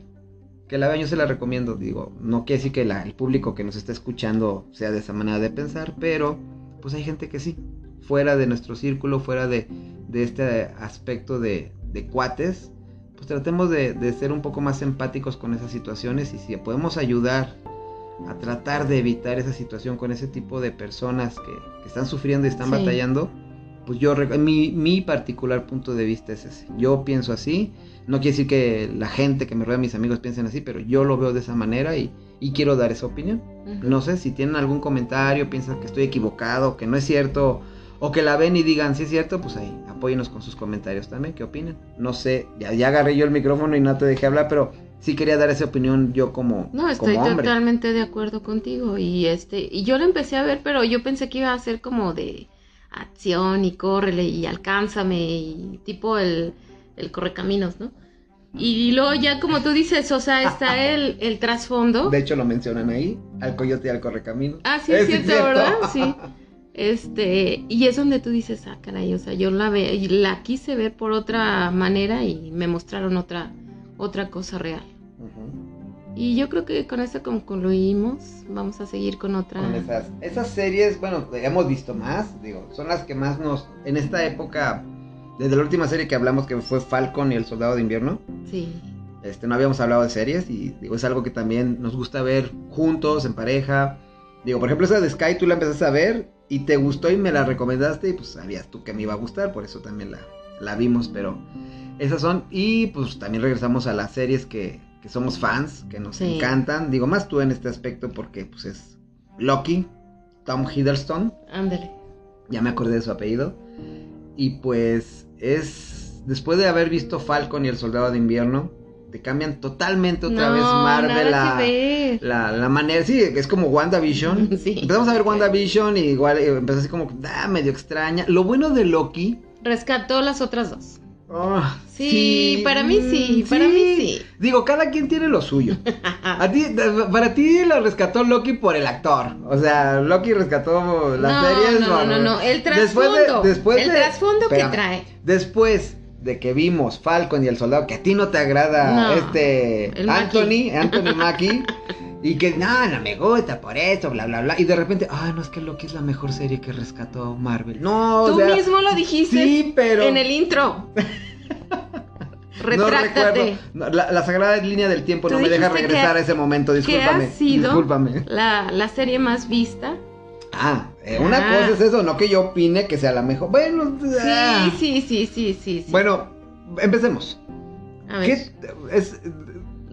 que la vean, yo se la recomiendo, digo, no quiere decir que el público que nos está escuchando sea de esa manera de pensar, pero pues hay gente que sí, fuera de nuestro círculo, fuera de, de este aspecto de, de cuates, pues tratemos de, ser un poco más empáticos con esas situaciones y si podemos ayudar a tratar de evitar esa situación con ese tipo de personas que, están sufriendo y están batallando, pues yo, mi, mi particular punto de vista es ese. Yo pienso así, no quiere decir que la gente que me rodea, mis amigos piensen así, pero yo lo veo de esa manera y, quiero dar esa opinión. No sé si tienen algún comentario, piensan que estoy equivocado, que no es cierto o que la ven y digan, si es cierto, pues ahí, apóyenos con sus comentarios también, ¿qué opinan? No sé, ya, ya agarré yo el micrófono y no te dejé hablar, pero sí quería dar esa opinión yo como No, estoy totalmente de acuerdo contigo y este y yo lo empecé a ver, pero yo pensé que iba a ser como de acción y córrele y alcánzame y tipo el el correcaminos, ¿no? Y luego ya como tú dices, o sea, está el, el trasfondo. De hecho lo mencionan ahí, al coyote y al correcaminos. Ah, sí, es, cierto, ¿verdad? Sí. Este, y es donde tú dices, ah, caray, o sea, yo la ve, la quise ver por otra manera y me mostraron otra, otra cosa real. Y yo creo que con eso concluimos. Vamos a seguir con otra. Con esas, esas series, bueno, hemos visto más, digo, son las que más nos, en esta época, desde la última serie que hablamos que fue Falcon y el Soldado de Invierno. Sí. Este, no habíamos hablado de series y digo, es algo que también nos gusta ver juntos, en pareja. Digo, por ejemplo, esa de Sky tú la empezaste a ver y te gustó y me la recomendaste y pues sabías tú que me iba a gustar, por eso también la, la vimos, pero esas son y pues también regresamos a las series que, que somos fans, que nos encantan, digo más tú en este aspecto porque pues es Loki, Tom Hiddleston. Ándale. Ya me acordé de su apellido. Y pues es después de haber visto Falcon y el Soldado de Invierno, te cambian totalmente otra No, vez Marvel la, la, la manera, sí, es como WandaVision. Sí. Empezamos a ver WandaVision y igual eh, empezó así como, ah, medio extraña. Lo bueno de Loki... Rescató las otras dos. ah, Sí, para mí sí, mm, para mí sí. Digo, cada quien tiene lo suyo. A ti, para ti lo rescató Loki por el actor. O sea, Loki rescató las no, series. no, no, no, no, el Después de- trasfondo. después el de- trasfondo que trae. Después de que vimos Falcon y el soldado, que a ti no te agrada No, este Anthony, Anthony Mackie, y que no, no me gusta por eso, bla, bla, bla. Y de repente, ay, no es que Loki es la mejor serie que rescató Marvel. No, o Tú sea, mismo lo dijiste Sí, pero. en el intro. No Retráctate. recuerdo. No, la, la sagrada línea del tiempo no me deja regresar que- a ese momento. que Discúlpame. ha sido Discúlpame. la, la serie más vista. Ah, eh, una Ah. cosa es eso, no que yo opine que sea la mejor. Bueno, ah. Sí, sí, sí, sí, sí. sí. Bueno, empecemos. A ver. ¿Qué es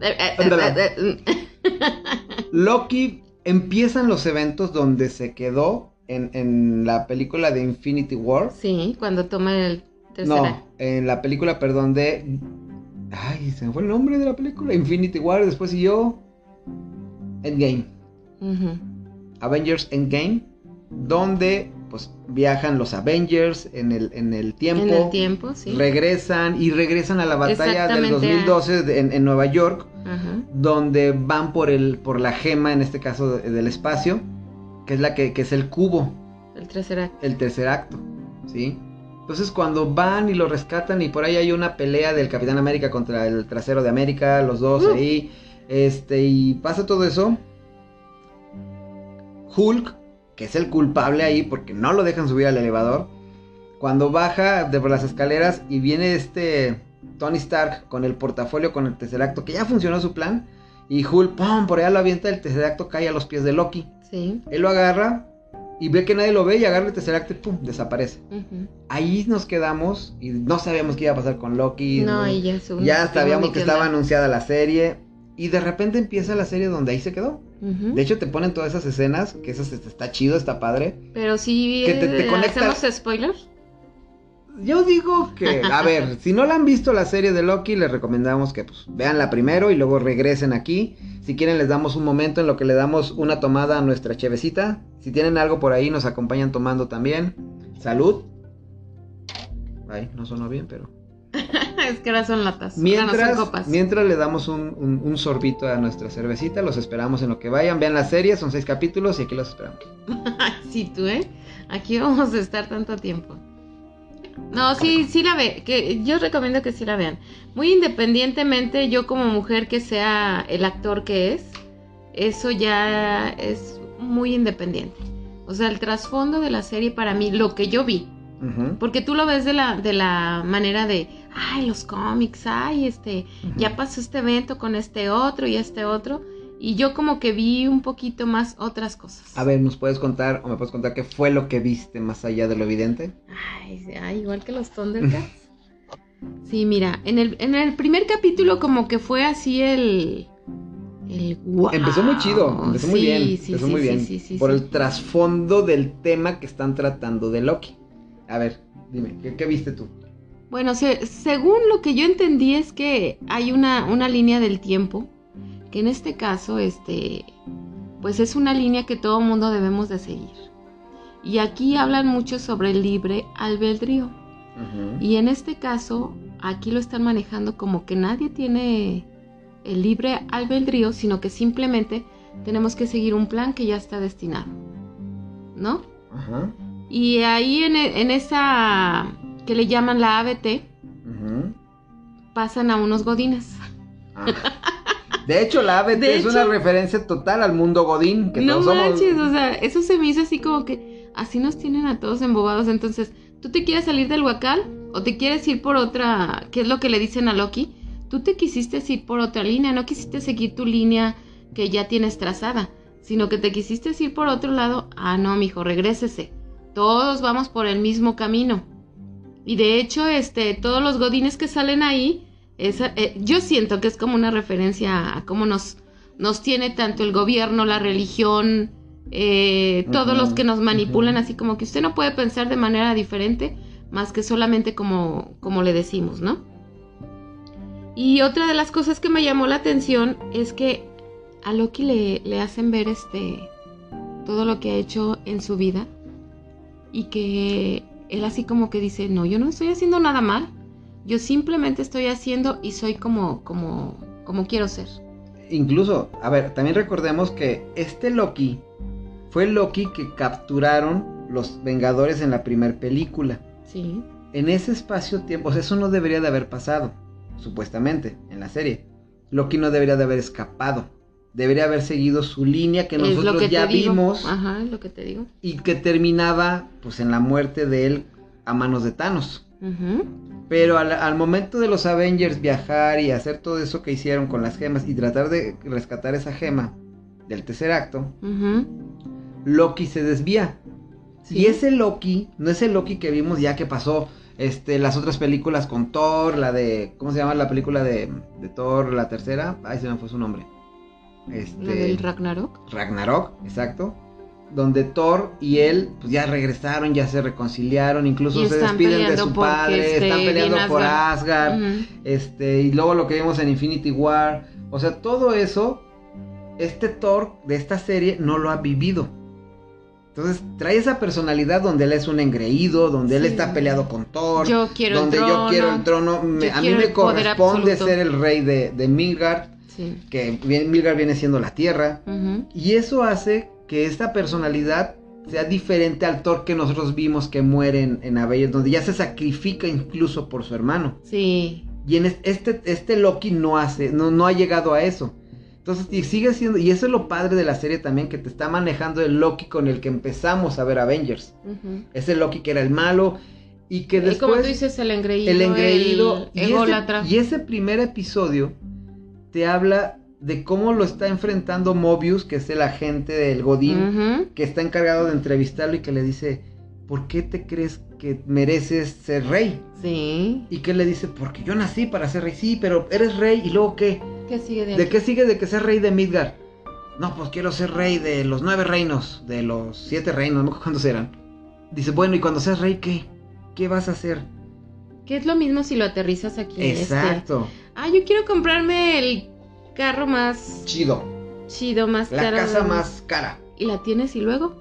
Eh, eh, eh, Loki empiezan los eventos donde se quedó en, en la película de Infinity War. Sí, cuando toma el tercer No, en la película, perdón, de. Ay, se me fue el nombre de la película. Infinity War, después siguió. Endgame. Ujú. Avengers Endgame. Donde pues viajan los Avengers en el, en el tiempo. En el tiempo, sí. Regresan y regresan a la batalla del Exactamente. 2012 de- en, en Nueva York. Ajá. Donde van por el, por la gema, en este caso de- del espacio. Que es la que, que es el cubo. El tercer acto. el tercer acto, ¿sí? Entonces cuando van y lo rescatan y por ahí hay una pelea del Capitán América contra el trasero de América, los dos Uh. ahí, este, y pasa todo eso, Hulk, que es el culpable ahí porque no lo dejan subir al elevador, cuando baja de por las escaleras y viene este Tony Stark con el portafolio con el tercer acto, que ya funcionó su plan, y Hulk, ¡pum! por allá lo avienta, el tercer acto cae a los pies de Loki. Sí. Él lo agarra y ve que nadie lo ve y agarra el tercer acto y pum, desaparece. Ahí nos quedamos y no sabíamos qué iba a pasar con Loki. No, y ya Ya sabíamos que estaba anunciada la serie y de repente empieza la serie donde ahí se quedó. De hecho te ponen todas esas escenas, que eso está chido, está padre. Pero sí, que te- te eh, ¿hacemos spoilers? Yo digo que, a ver, si no la han visto la serie de Loki, les recomendamos que pues, veanla primero y luego regresen aquí. Si quieren les damos un momento en lo que le damos una tomada a nuestra chevecita. Si tienen algo por ahí nos acompañan tomando también. Salud. Ay, no sonó bien, pero... es que ahora son latas. ahora no son Mientras, copas. mientras le damos un, un- un sorbito a nuestra cervecita, los esperamos en lo que vayan. Vean la serie, son seis capítulos y aquí los esperamos. Sí, tú, ¿eh? Aquí vamos a estar tanto tiempo. No, sí, sí la ve, que yo recomiendo que sí la vean. Muy independientemente, yo como mujer que sea el actor que es, eso ya es muy independiente. O sea, el trasfondo de la serie para mí, lo que yo vi, porque tú lo ves de la, de la manera de, ay, los cómics, ay, este, ya pasó este evento con este otro y este otro, y yo como que vi un poquito más otras cosas. A ver, ¿nos puedes contar o me puedes contar qué fue lo que viste más allá de lo evidente? Ay, ay, igual que los Thundercats. Sí, mira, en el, en el primer capítulo como que fue así el... El wow. Empezó muy chido, empezó muy bien, sí, empezó sí, muy sí, bien. sí, sí, por el trasfondo del tema que están tratando de Loki. A ver, dime, ¿qué, qué viste tú? Bueno, se- según lo que yo entendí es que hay una, una línea del tiempo, que en este caso, este, pues es una línea que todo mundo debemos de seguir. Y aquí hablan mucho sobre el libre albedrío. Y en este caso, aquí lo están manejando como que nadie tiene el libre albedrío, sino que simplemente tenemos que seguir un plan que ya está destinado. ¿No? Ajá. Y ahí en, en esa que le llaman la ABT, pasan a unos godines. Ah. De hecho, la ABT De es hecho- una referencia total al mundo Godín. Que no todos somos- manches, o sea, eso se me hizo así como que así nos tienen a todos embobados. Entonces, ¿tú te quieres salir del huacal o te quieres ir por otra? ¿Qué es lo que le dicen a Loki? Tú te quisiste ir por otra línea, no quisiste seguir tu línea que ya tienes trazada, sino que te quisiste ir por otro lado. Ah, no, mijo, regrésese. Todos vamos por el mismo camino. Y de hecho, este, todos los godines que salen ahí, eh, yo siento que es como una referencia a cómo nos, nos tiene tanto el gobierno, la religión, eh, todos los que nos manipulan, así como que usted no puede pensar de manera diferente más que solamente como, como le decimos, ¿no? Y otra de las cosas que me llamó la atención es que a Loki le, le hacen ver este todo lo que ha hecho en su vida y que él así como que dice, no, yo no estoy haciendo nada mal, yo simplemente estoy haciendo y soy como, como, como quiero ser. Incluso, a ver, también recordemos que este Loki fue el Loki que capturaron los Vengadores en la primera película. Sí. En ese espacio-tiempo, o sea, eso no debería de haber pasado, supuestamente, en la serie. Loki no debería de haber escapado. Debería haber seguido su línea que lo nosotros que ya vimos Ajá, es lo que te digo. y que terminaba pues en la muerte de él a manos de Thanos. Pero al, al momento de los Avengers viajar y hacer todo eso que hicieron con las gemas y tratar de rescatar esa gema del tercer acto. Loki se desvía. Sí. Y ese Loki no es el Loki que vimos ya que pasó este, las otras películas con Thor, la de. ¿Cómo se llama la película de, de Thor, la tercera? Ay, se me fue su nombre. Este, La del Ragnarok. Ragnarok, exacto. Donde Thor y él pues ya regresaron, ya se reconciliaron, incluso se despiden de su padre, esté están peleando por Asgard. Este, y luego lo que vimos en Infinity War, o sea, todo eso, este Thor de esta serie no lo ha vivido. Entonces trae esa personalidad donde él es un engreído, donde él está peleado con Thor, Yo quiero donde el trono. yo quiero el trono, me- a mí me corresponde absoluto. ser el rey de, de Midgard, Sí. que bien- Midgard viene siendo la tierra, y eso hace que esta personalidad sea diferente al Thor que nosotros vimos que muere en, en Avengers, donde ya se sacrifica incluso por su hermano. Sí. Y en es- este, este Loki no hace, no, no ha llegado a eso. Entonces, y sigue siendo, y eso es lo padre de la serie también, que te está manejando el Loki con el que empezamos a ver Avengers. Ese Loki que era el malo, y que Y después... como tú dices, el engreído. el engreído, El y, ese, ególatra. y ese primer episodio te habla de cómo lo está enfrentando Mobius, que es el agente del Godín, que está encargado de entrevistarlo y que le dice, ¿por qué te crees que mereces ser rey? Sí. Y que le dice, porque yo nací para ser rey, sí, pero eres rey y luego qué? ¿Qué sigue de ¿De qué sigue de que seas rey de Midgard? No, pues quiero ser rey de los nueve reinos, de los siete reinos, no me acuerdo cuántos eran. Dice, bueno, y cuando seas rey, ¿qué? ¿Qué vas a hacer? Que es lo mismo si lo aterrizas aquí. este. Ah, yo quiero comprarme el carro más chido, chido, más la caro. casa más cara. Y la tienes y luego,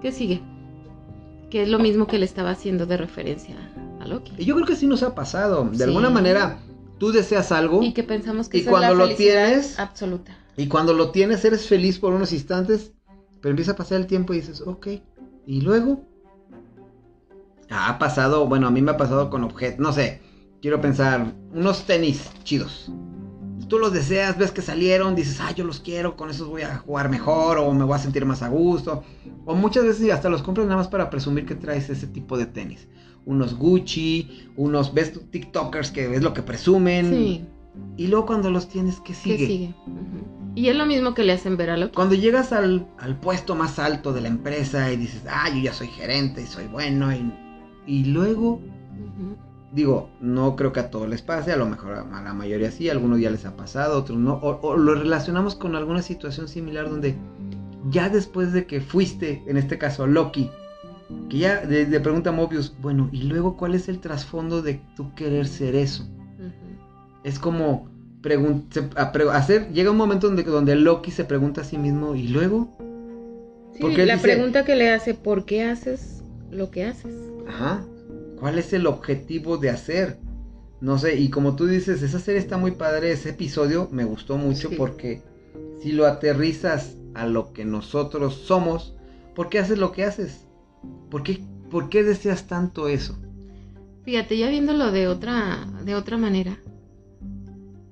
¿qué sigue? Que es lo mismo que le estaba haciendo de referencia a Loki. Y yo creo que sí nos ha pasado, de Sí. alguna manera, tú deseas algo Y que pensamos que Y esa cuando es la lo tienes- absoluta. y cuando lo tienes eres feliz por unos instantes, pero empieza a pasar el tiempo y dices, ok, ¿y luego? Ha pasado, bueno, a mí me ha pasado con objetos, no sé, quiero pensar, unos tenis chidos. Tú los deseas, ves que salieron, dices, ah, yo los quiero, con esos voy a jugar mejor o me voy a sentir más a gusto. O muchas veces hasta los compras nada más para presumir que traes ese tipo de tenis. Unos Gucci, unos, ves TikTokers que es lo que presumen. Sí, Y luego cuando los tienes, ¿qué ¿qué sigue? sigue? Ujú. Y es lo mismo que le hacen ver a Loki. Cuando llegas al, al puesto más alto de la empresa y dices, ah, yo ya soy gerente y soy bueno, y, y luego. Digo, no creo que a todos les pase, a lo mejor a la mayoría sí, a algunos ya les ha pasado, otros no, o, o lo relacionamos con alguna situación similar donde ya después de que fuiste, en este caso Loki, que ya le, pregunta a Mobius, bueno, y luego cuál es el trasfondo de tú querer ser eso? Es como se- a hacer, llega un momento donde, donde Loki se pregunta a sí mismo, ¿y luego? Sí, la dice- pregunta que le hace, ¿por qué haces lo que haces? Ajá. ¿Cuál es el objetivo de hacer? No sé, y como tú dices, esa serie está muy padre, ese episodio me gustó mucho Sí. porque si lo aterrizas a lo que nosotros somos, ¿por qué haces lo que haces? ¿Por qué, por qué deseas tanto eso? Fíjate, ya viéndolo de otra, de otra manera,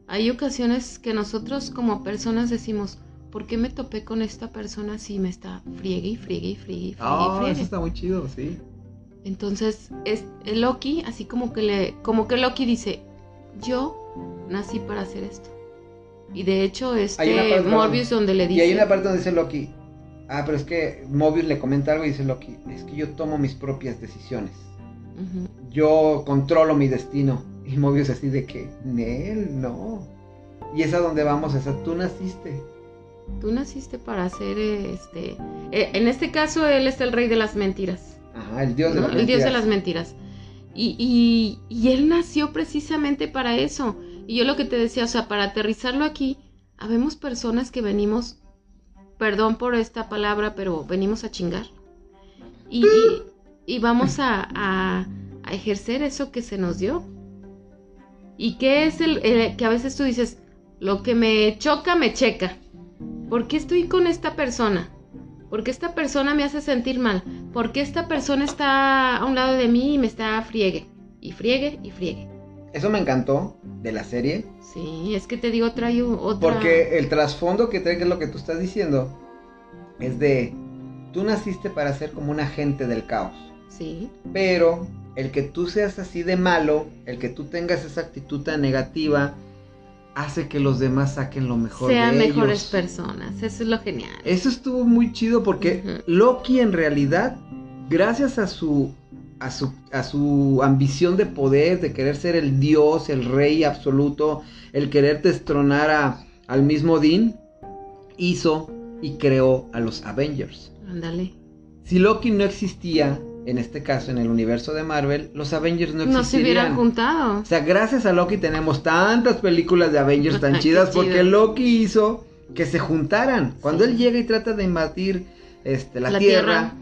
hay ocasiones que nosotros como personas decimos, ¿por qué me topé con esta persona si me está friegue y friegue y friegue y friegue, friegue? eso está muy chido, sí. Entonces, es el Loki, así como que le, como que Loki dice, yo nací para hacer esto. Y de hecho, este Morbius donde le Y dice, hay una parte donde dice Loki, ah, pero es que Mobius le comenta algo y dice Loki, es que yo tomo mis propias decisiones. Yo controlo mi destino. Y Mobius así de que, Nel, no. Y es a donde vamos, esa tú naciste. tú naciste para ser, este, eh, en este caso él es el rey de las mentiras. Ajá, el dios de ¿no? las El dios de mentiras. las mentiras. Y, y- y él nació precisamente para eso. Y yo lo que te decía, o sea, para aterrizarlo aquí, habemos personas que venimos, perdón por esta palabra, pero venimos a chingar. Y, y, vamos a, a, ejercer eso que se nos dio. ¿Y qué es el, que a veces tú dices, lo que me choca, me checa? ¿Por qué estoy con esta persona? ¿Por qué esta persona me hace sentir mal? ¿Por qué esta persona está a un lado de mí y me está friegue? Y friegue y friegue. Eso me encantó de la serie. Sí, es que te digo, trae otra. Porque el trasfondo que trae, que es lo que tú estás diciendo, es de. Tú naciste para ser como un agente del caos. Sí. Pero el que tú seas así de malo, el que tú tengas esa actitud tan negativa, hace que los demás saquen lo mejor Sean mejores personas. Eso es lo genial. Eso estuvo muy chido porque Loki en realidad, gracias a su a su, a su ambición de poder, de querer ser el dios, el rey absoluto, el querer destronar a, al mismo Dean, hizo y creó a los Avengers. Ándale. Si Loki no existía, en este caso en el universo de Marvel, los Avengers no existirían. No se hubieran juntado. O sea, gracias a Loki tenemos tantas películas de Avengers tan chidas porque Loki hizo que se juntaran. Cuando él llega y trata de invadir este, la, tierra,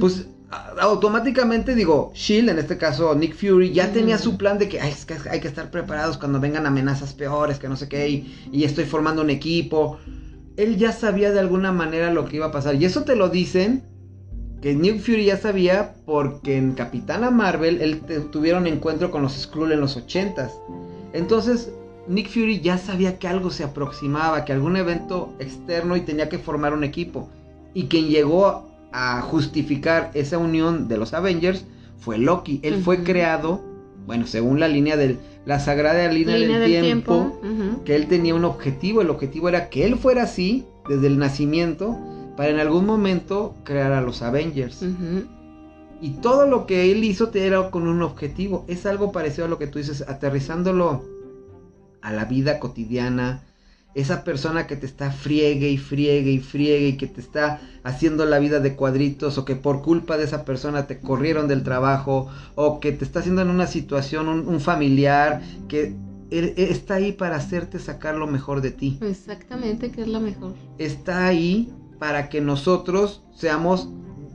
pues automáticamente digo, Shield, en este caso Nick Fury, ya tenía su plan de que, Ay, es que hay que estar preparados cuando vengan amenazas peores, que no sé qué, y, estoy formando un equipo. Él ya sabía de alguna manera lo que iba a pasar. Y eso te lo dicen, que Nick Fury ya sabía porque en Capitana Marvel él tuvieron encuentro con los Skrull en los 80 Entonces, Nick Fury ya sabía que algo se aproximaba, que algún evento externo y tenía que formar un equipo. Y quien llegó a justificar esa unión de los Avengers fue Loki. Él fue creado, bueno, según la línea del, la sagrada línea, del, tiempo, que él tenía un objetivo. El objetivo era que él fuera así desde el nacimiento para en algún momento crear a los Avengers. Y todo lo que él hizo era con un objetivo. Es algo parecido a lo que tú dices, aterrizándolo a la vida cotidiana, esa persona que te está friegue y friegue y friegue y que te está haciendo la vida de cuadritos o que por culpa de esa persona te corrieron del trabajo o que te está haciendo en una situación un, familiar que e, e, está ahí para hacerte sacar lo mejor de ti. Exactamente, que es lo mejor. Está ahí para que nosotros seamos,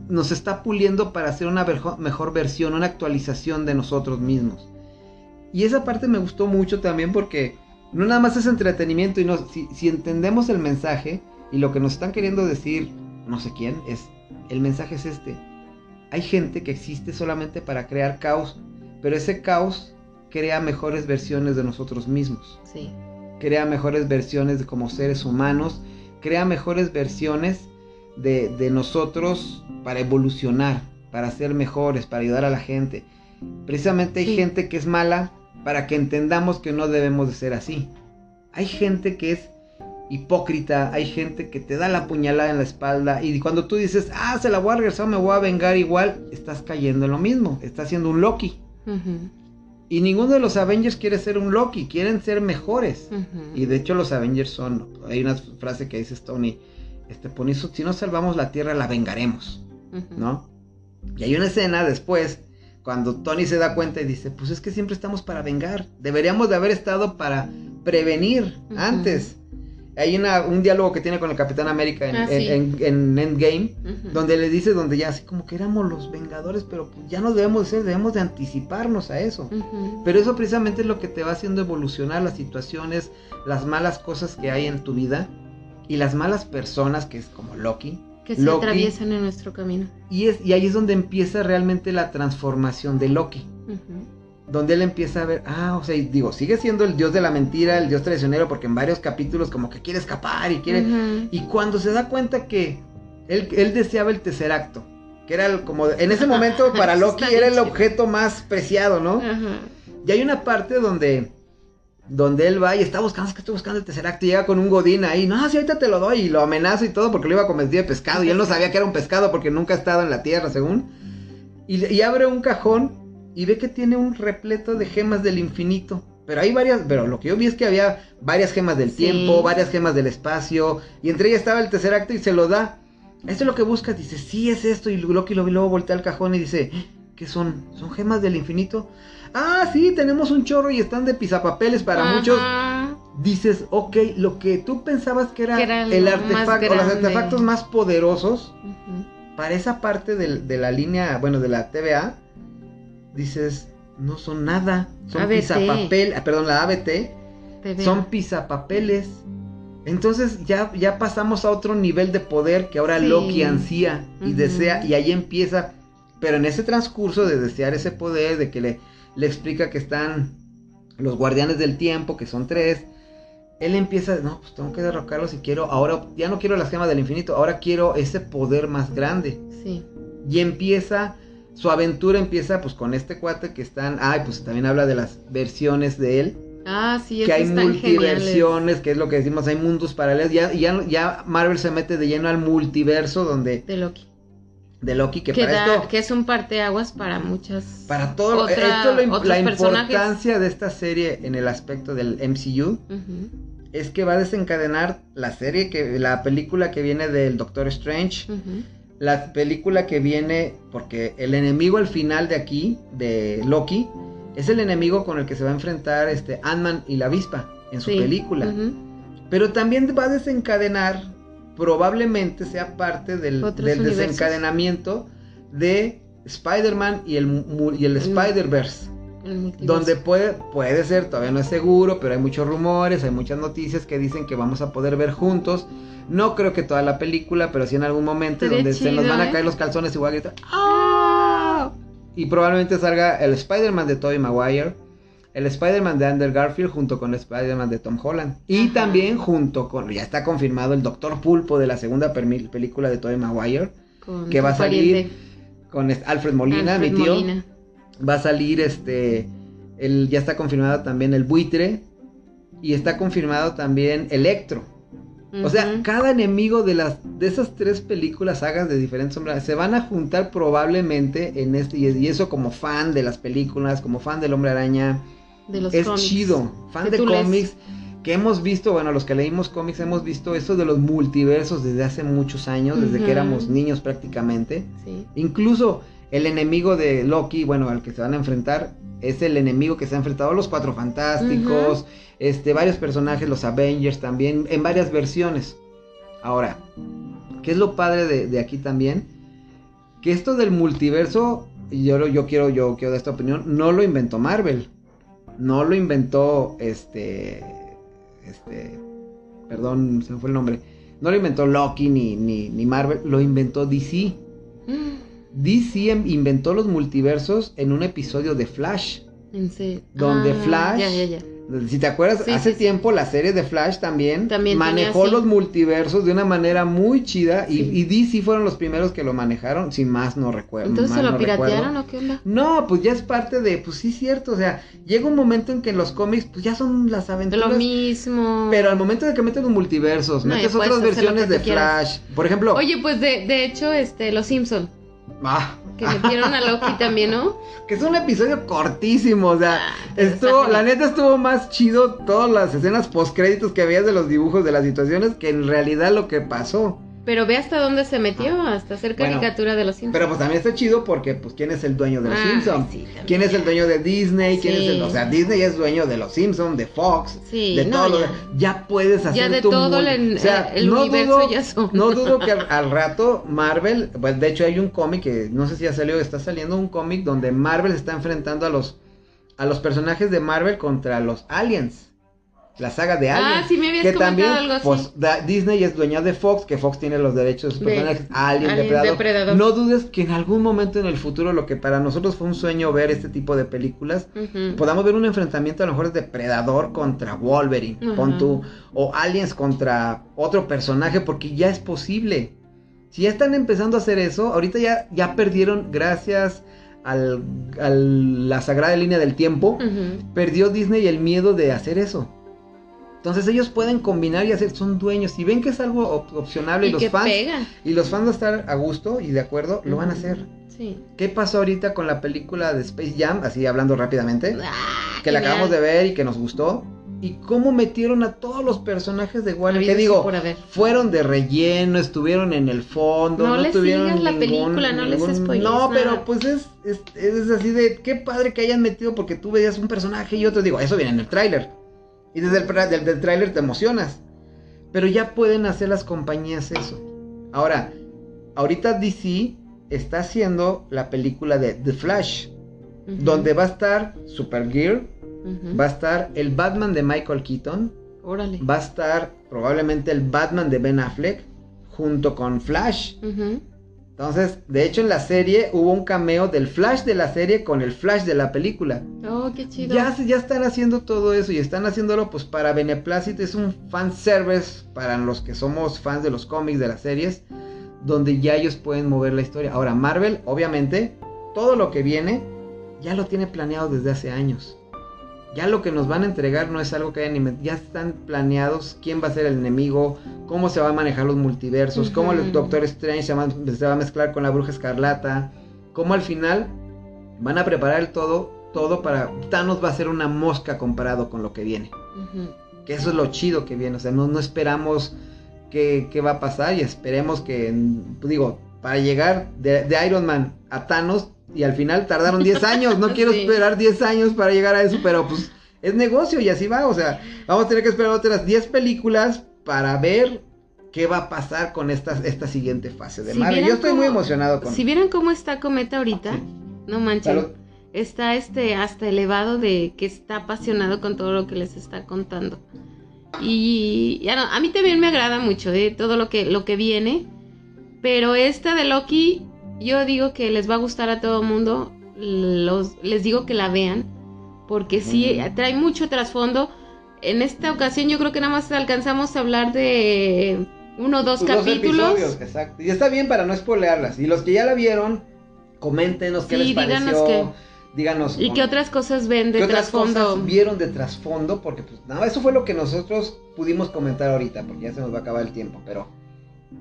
nos está puliendo para hacer una mejor versión, una actualización de nosotros mismos. Y esa parte me gustó mucho también porque no nada más es entretenimiento y no, si, entendemos el mensaje y lo que nos están queriendo decir, no sé quién, es, el mensaje es este. Hay gente que existe solamente para crear caos, pero ese caos crea mejores versiones de nosotros mismos. Sí. Crea mejores versiones de como seres humanos, crea mejores versiones de, de nosotros para evolucionar, para ser mejores, para ayudar a la gente. Precisamente hay gente que es mala para que entendamos que no debemos de ser así. Hay gente que es hipócrita, hay gente que te da la puñalada en la espalda y cuando tú dices, ah, se la voy a regresar, me voy a vengar igual, estás cayendo en lo mismo, estás siendo un Loki. Y ninguno de los Avengers quiere ser un Loki, quieren ser mejores. Y de hecho los Avengers son, hay una frase que dice Tony, este, si no salvamos la Tierra, la vengaremos, ¿no? Y hay una escena después cuando Tony se da cuenta y dice, pues es que siempre estamos para vengar, deberíamos de haber estado para prevenir antes. Hay una, un diálogo que tiene con el Capitán América en, ah, Endgame, donde le dice, donde ya así como que éramos los Vengadores, pero pues ya no debemos de ser, debemos de anticiparnos a eso. Pero eso precisamente es lo que te va haciendo evolucionar las situaciones, las malas cosas que hay en tu vida y las malas personas, que es como Loki, que se atraviesan en nuestro camino. Y, es, y ahí es donde empieza realmente la transformación de Loki. Donde él empieza a ver, ah, o sea, digo, sigue siendo el dios de la mentira, el dios traicionero, porque en varios capítulos como que quiere escapar y quiere... Y cuando se da cuenta que él, él deseaba el tercer acto, que era como, en ese momento para Loki era el objeto más preciado, ¿no? Y hay una parte donde donde él va y está buscando, es que estoy buscando el tercer acto y llega con un godín ahí, no, si ahorita te lo doy y lo amenazo y todo porque lo iba a comer de pescado y él no sabía que era un pescado porque nunca ha estado en la tierra, según. Y, abre un cajón y ve que tiene un repleto de gemas del infinito. Pero hay varias, pero lo que yo vi es que había varias gemas del tiempo, varias gemas del espacio, y entre ellas estaba el tercer acto y se lo da. Esto es lo que buscas, dice, sí es esto, y Loki lo luego voltea al cajón y dice, ¿Qué son? ¿Son gemas del infinito? Ah, sí, tenemos un chorro y están de pisapapeles para Ajá. muchos. Dices, ok, lo que tú pensabas que era, Que era lo el artefacto, o los artefactos más poderosos, para esa parte del- de, la línea, bueno, de la TVA, dices, no son nada. Son pisapapel, ah, perdón, la ABT, son pisapapeles. Entonces ya, ya pasamos a otro nivel de poder que ahora Sí. Loki ansía y desea, y ahí empieza. Pero en ese transcurso de desear ese poder, de que le, le explica que están los guardianes del tiempo, que son tres, él empieza, no, pues tengo que derrocarlos y quiero, ahora ya no quiero las gemas del infinito, ahora quiero ese poder más grande. Sí. Y empieza, su aventura empieza pues con este cuate que están, ay, pues también habla de las versiones de él, Ah, sí, que esos hay multiversiones, que es lo que decimos, hay mundos paralelos, ya, ya, ya Marvel se mete de lleno al multiverso donde, de Loki. de Loki, que, Que, para da- esto, que es un parteaguas para muchas. para todo, otra- esto es lo la personajes. importancia de esta serie en el aspecto del MCU, es que va a desencadenar la serie, que la película que viene del Doctor Strange, Ujú. La película que viene, porque el enemigo al final de aquí, de Loki, es el enemigo con el que se va a enfrentar este Ant-Man y la avispa en su Sí. película. Pero también va a desencadenar, probablemente sea parte del, del desencadenamiento de Spider-Man y el, y el. Spider-Verse. El. Donde puede, puede ser, todavía no es seguro, pero hay muchos rumores, hay muchas noticias que dicen que vamos a poder ver juntos. No creo que toda la película, pero sí en algún momento donde se nos van a ¿eh? caer los calzones y voy a gritar ¡Ah! Y probablemente salga el Spider-Man de Tobey Maguire, el Spider-Man de Andrew Garfield junto con el Spider-Man de Tom Holland. Y Ajá. también junto con, ya está confirmado, el Doctor Pulpo de la segunda película de Tobey Maguire, Con que va a salir pariente, con Alfred Molina, Alfred mi tío. Molina. Va a salir este. El, ya está confirmado también el buitre. Y está confirmado también Electro. O sea, cada enemigo de las de esas tres películas, sagas de diferentes sombras, se van a juntar probablemente en este. Y, eso como fan de las películas, como fan del Hombre Araña, de los es cómics. chido. Fan de cómics. Que hemos visto, bueno, los que leímos cómics hemos visto eso de los multiversos desde hace muchos años, desde que éramos niños prácticamente. Sí. Incluso el enemigo de Loki, bueno, al que se van a enfrentar, es el enemigo que se ha enfrentado a los Cuatro Fantásticos, este, varios personajes, los Avengers también, en varias versiones. Ahora, ¿qué es lo padre de, de aquí también? Que esto del multiverso, y yo, lo- yo quiero, yo quiero dar esta opinión, no lo inventó Marvel. No lo inventó este. Este. Perdón, se me fue el nombre. No lo inventó Loki ni, ni, ni Marvel, lo inventó DC. DC em- inventó los multiversos en un episodio de Flash. En serio. Donde Ah, Flash- Ya, ya, ya. Si te acuerdas, Sí, hace sí, sí. tiempo la serie de Flash también, También manejó los multiversos de una manera muy chida y, Sí. y DC fueron los primeros que lo manejaron, sin más no recuerdo. Entonces se lo no piratearon recuerdo. o qué onda? No, pues ya es parte de, pues sí, cierto, o sea, llega un momento en que los cómics, pues ya son las aventuras. Lo mismo. Pero al momento de que metes los multiversos, No, metes otras versiones de quieras. Flash, por ejemplo, Oye, pues de, de hecho, este, los Simpson, ah, que metieron a Loki también, ¿no? que es un episodio cortísimo, o sea, Ah, estuvo, la neta estuvo más chido todas las escenas post créditos que veías de los dibujos de las situaciones que en realidad lo que pasó. Pero ve hasta dónde se metió, hasta hacer Bueno, caricatura de los Simpsons. Pero pues también está chido porque pues quién es el dueño de los Ah, Simpsons. sí. ¿Quién es el dueño de Disney? ¿Quién Sí. es el, o sea, Disney es dueño de los Simpsons, de Fox, Sí, de no, todo ya. ya puedes hacer Ya de tu todo el, o sea, el no universo dudo- ya son. No dudo que al, al rato Marvel, pues de hecho hay un cómic que no sé si ya salió, está saliendo un cómic donde Marvel está enfrentando a los a los personajes de Marvel contra los aliens. La saga de aliens. Ah, sí me habías que comentado también algo así. pues da- Disney es dueña de Fox, que Fox tiene los derechos de sus personajes, Alien, Alien, Depredador. Depredador. No dudes que en algún momento en el futuro lo que para nosotros fue un sueño ver este tipo de películas, podamos ver un enfrentamiento a lo mejor de Depredador contra Wolverine, tú, o Aliens contra otro personaje, porque ya es posible. Si ya están empezando a hacer eso, ahorita ya, ya perdieron, gracias al, al- la sagrada línea del tiempo, perdió Disney el miedo de hacer eso. Entonces ellos pueden combinar y hacer, son dueños. Si ven que es algo op- opcionable y, Y los fans pega. y los fans van a estar a gusto y de acuerdo, lo van a hacer. Sí. ¿Qué pasó ahorita con la película de Space Jam? Así hablando rápidamente Ah, que la acabamos de ver y que nos gustó. y cómo metieron a todos los personajes de Warner. Que y digo, fueron de relleno, estuvieron en el fondo, No no, les tuvieron sigas la película, no les ningún- spoilees No, nada. pero pues es, es, es así de qué padre que hayan metido porque tú veías un personaje y otro, digo, eso viene en el tráiler. Y desde el, del, del tráiler te emocionas. Pero ya pueden hacer las compañías eso. Ahora, ahorita DC está haciendo la película de The Flash, donde va a estar Supergirl, ujú. va a estar el Batman de Michael Keaton, Órale. va a estar probablemente el Batman de Ben Affleck junto con Flash. Entonces, de hecho en la serie hubo un cameo del Flash de la serie con el Flash de la película. Oh, qué chido. Ya, ya están haciendo todo eso y están haciéndolo pues para beneplácito, es un fan service para los que somos fans de los cómics, de las series, donde ya ellos pueden mover la historia. Ahora, Marvel, obviamente, todo lo que viene ya lo tiene planeado desde hace años. Ya lo que nos van a entregar no es algo que hayan inventado, ya están planeados quién va a ser el enemigo, cómo se van a manejar los multiversos, cómo el. Doctor Strange se va, se va a mezclar con la Bruja Escarlata, cómo al final van a preparar el todo, todo para Thanos va a ser una mosca comparado con lo que viene. Que eso es lo chido que viene, o sea, no, no esperamos qué, qué va a pasar y esperemos que, digo, para llegar de, de Iron Man a Thanos y al final tardaron 10 años, no quiero Sí. esperar 10 años para llegar a eso, pero pues es negocio y así va, o sea, vamos a tener que esperar otras 10 películas para ver qué va a pasar con esta, esta siguiente fase de Si Marvel. Yo estoy muy emocionado con Si vieran cómo está Cometa ahorita, no manchen. Salud. Está este hasta elevado de que está apasionado con todo lo que les está contando. Y ya no, a mí también me agrada mucho eh, todo lo que, lo que viene. Pero esta de Loki, yo digo que les va a gustar a todo el mundo. Los, les digo que la vean. Porque sí, trae mucho trasfondo. En esta ocasión yo creo que nada más alcanzamos a hablar de uno o dos dos capítulos. episodios, exacto. Y está bien para no spoilearlas. Y los que ya la vieron, coméntenos qué Sí, les pareció. díganos qué. Díganos. ¿Y qué otras cosas ven de ¿Qué otras trasfondo? cosas vieron de trasfondo? Porque pues nada, eso fue lo que nosotros pudimos comentar ahorita, porque ya se nos va a acabar el tiempo, pero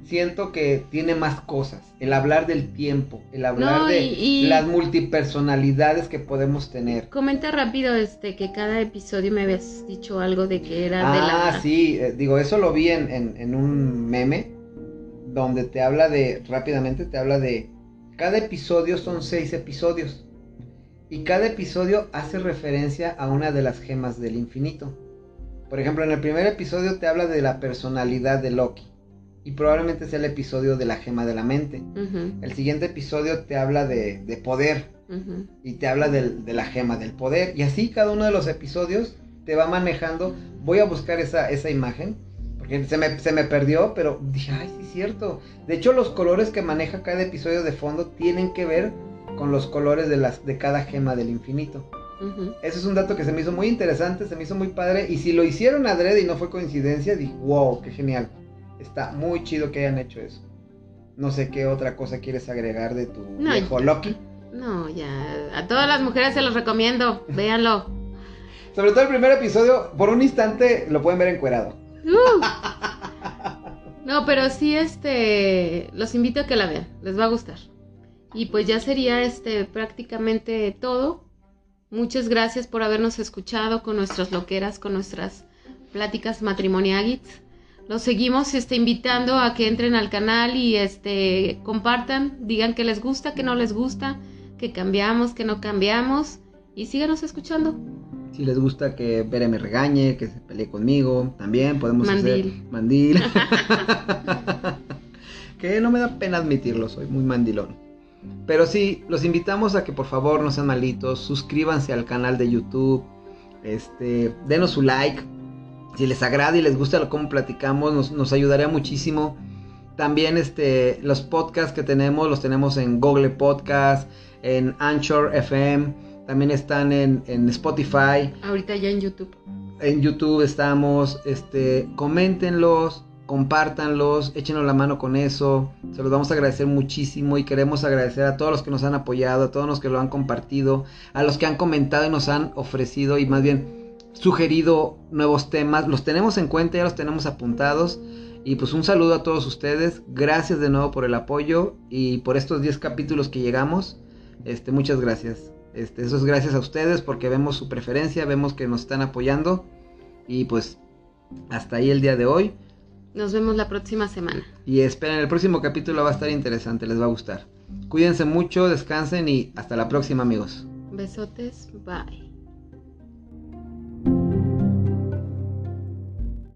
siento que tiene más cosas. El hablar del tiempo, el hablar No, de y- y- las multipersonalidades que podemos tener. Comenta rápido este que cada episodio me habías dicho algo de que era de Ah, la sí, eh, digo, eso lo vi en, en- en un meme donde te habla de, rápidamente te habla de, cada episodio son seis episodios y cada episodio hace referencia a una de las gemas del infinito. Por ejemplo, en el primer episodio te habla de la personalidad de Loki y probablemente sea el episodio de la gema de la mente. El siguiente episodio te habla de, de poder, y te habla de la gema del poder. Y así cada uno de los episodios te va manejando. Voy a buscar esa, esa imagen. Porque se me, se me perdió, pero dije, ay, sí es cierto. De hecho, los colores que maneja cada episodio de fondo tienen que ver con los colores de, las, de cada gema del infinito. Eso es un dato que se me hizo muy interesante, se me hizo muy padre. Y si lo hicieron adrede y no fue coincidencia, dije, wow, qué genial. Está muy chido que hayan hecho eso. No sé qué otra cosa quieres agregar de tu No, viejo ya. Loki. No, ya. A todas las mujeres se los recomiendo. Véanlo. Sobre todo el primer episodio, por un instante lo pueden ver encuerado. Uh. No, pero sí, este. Los invito a que la vean. Les va a gustar. Y pues ya sería este prácticamente todo. Muchas gracias por habernos escuchado con nuestras loqueras, con nuestras pláticas matrimoniales. Los seguimos este, invitando a que entren al canal y este compartan, digan que les gusta, que no les gusta, que cambiamos, que no cambiamos y síganos escuchando. Si les gusta que Bere me regañe, que se pelee conmigo, también podemos Mandil. hacer mandil. que no me da pena admitirlo, soy muy mandilón. Pero sí, los invitamos a que por favor no sean malitos, suscríbanse al canal de YouTube, este, denos su like. Si les agrada y les gusta lo cómo platicamos, nos, nos ayudaría muchísimo. También este, los podcasts que tenemos, los tenemos en Google Podcast, en Anchor FM, también están en, en Spotify, Ahorita ya en YouTube. en YouTube estamos, este, coméntenlos, compártanlos, échenos la mano con eso, se los vamos a agradecer muchísimo y queremos agradecer a todos los que nos han apoyado, a todos los que lo han compartido, a los que han comentado y nos han ofrecido y más bien sugerido nuevos temas, los tenemos en cuenta, ya los tenemos apuntados y pues un saludo a todos ustedes, gracias de nuevo por el apoyo y por estos 10 capítulos que llegamos, este, muchas gracias. Este, eso es gracias a ustedes porque vemos su preferencia, vemos que nos están apoyando Y pues hasta ahí el día de hoy. Nos vemos la próxima semana. Y esperen, el próximo capítulo va a estar interesante, les va a gustar. Cuídense mucho, descansen y hasta la próxima amigos. Besotes, bye.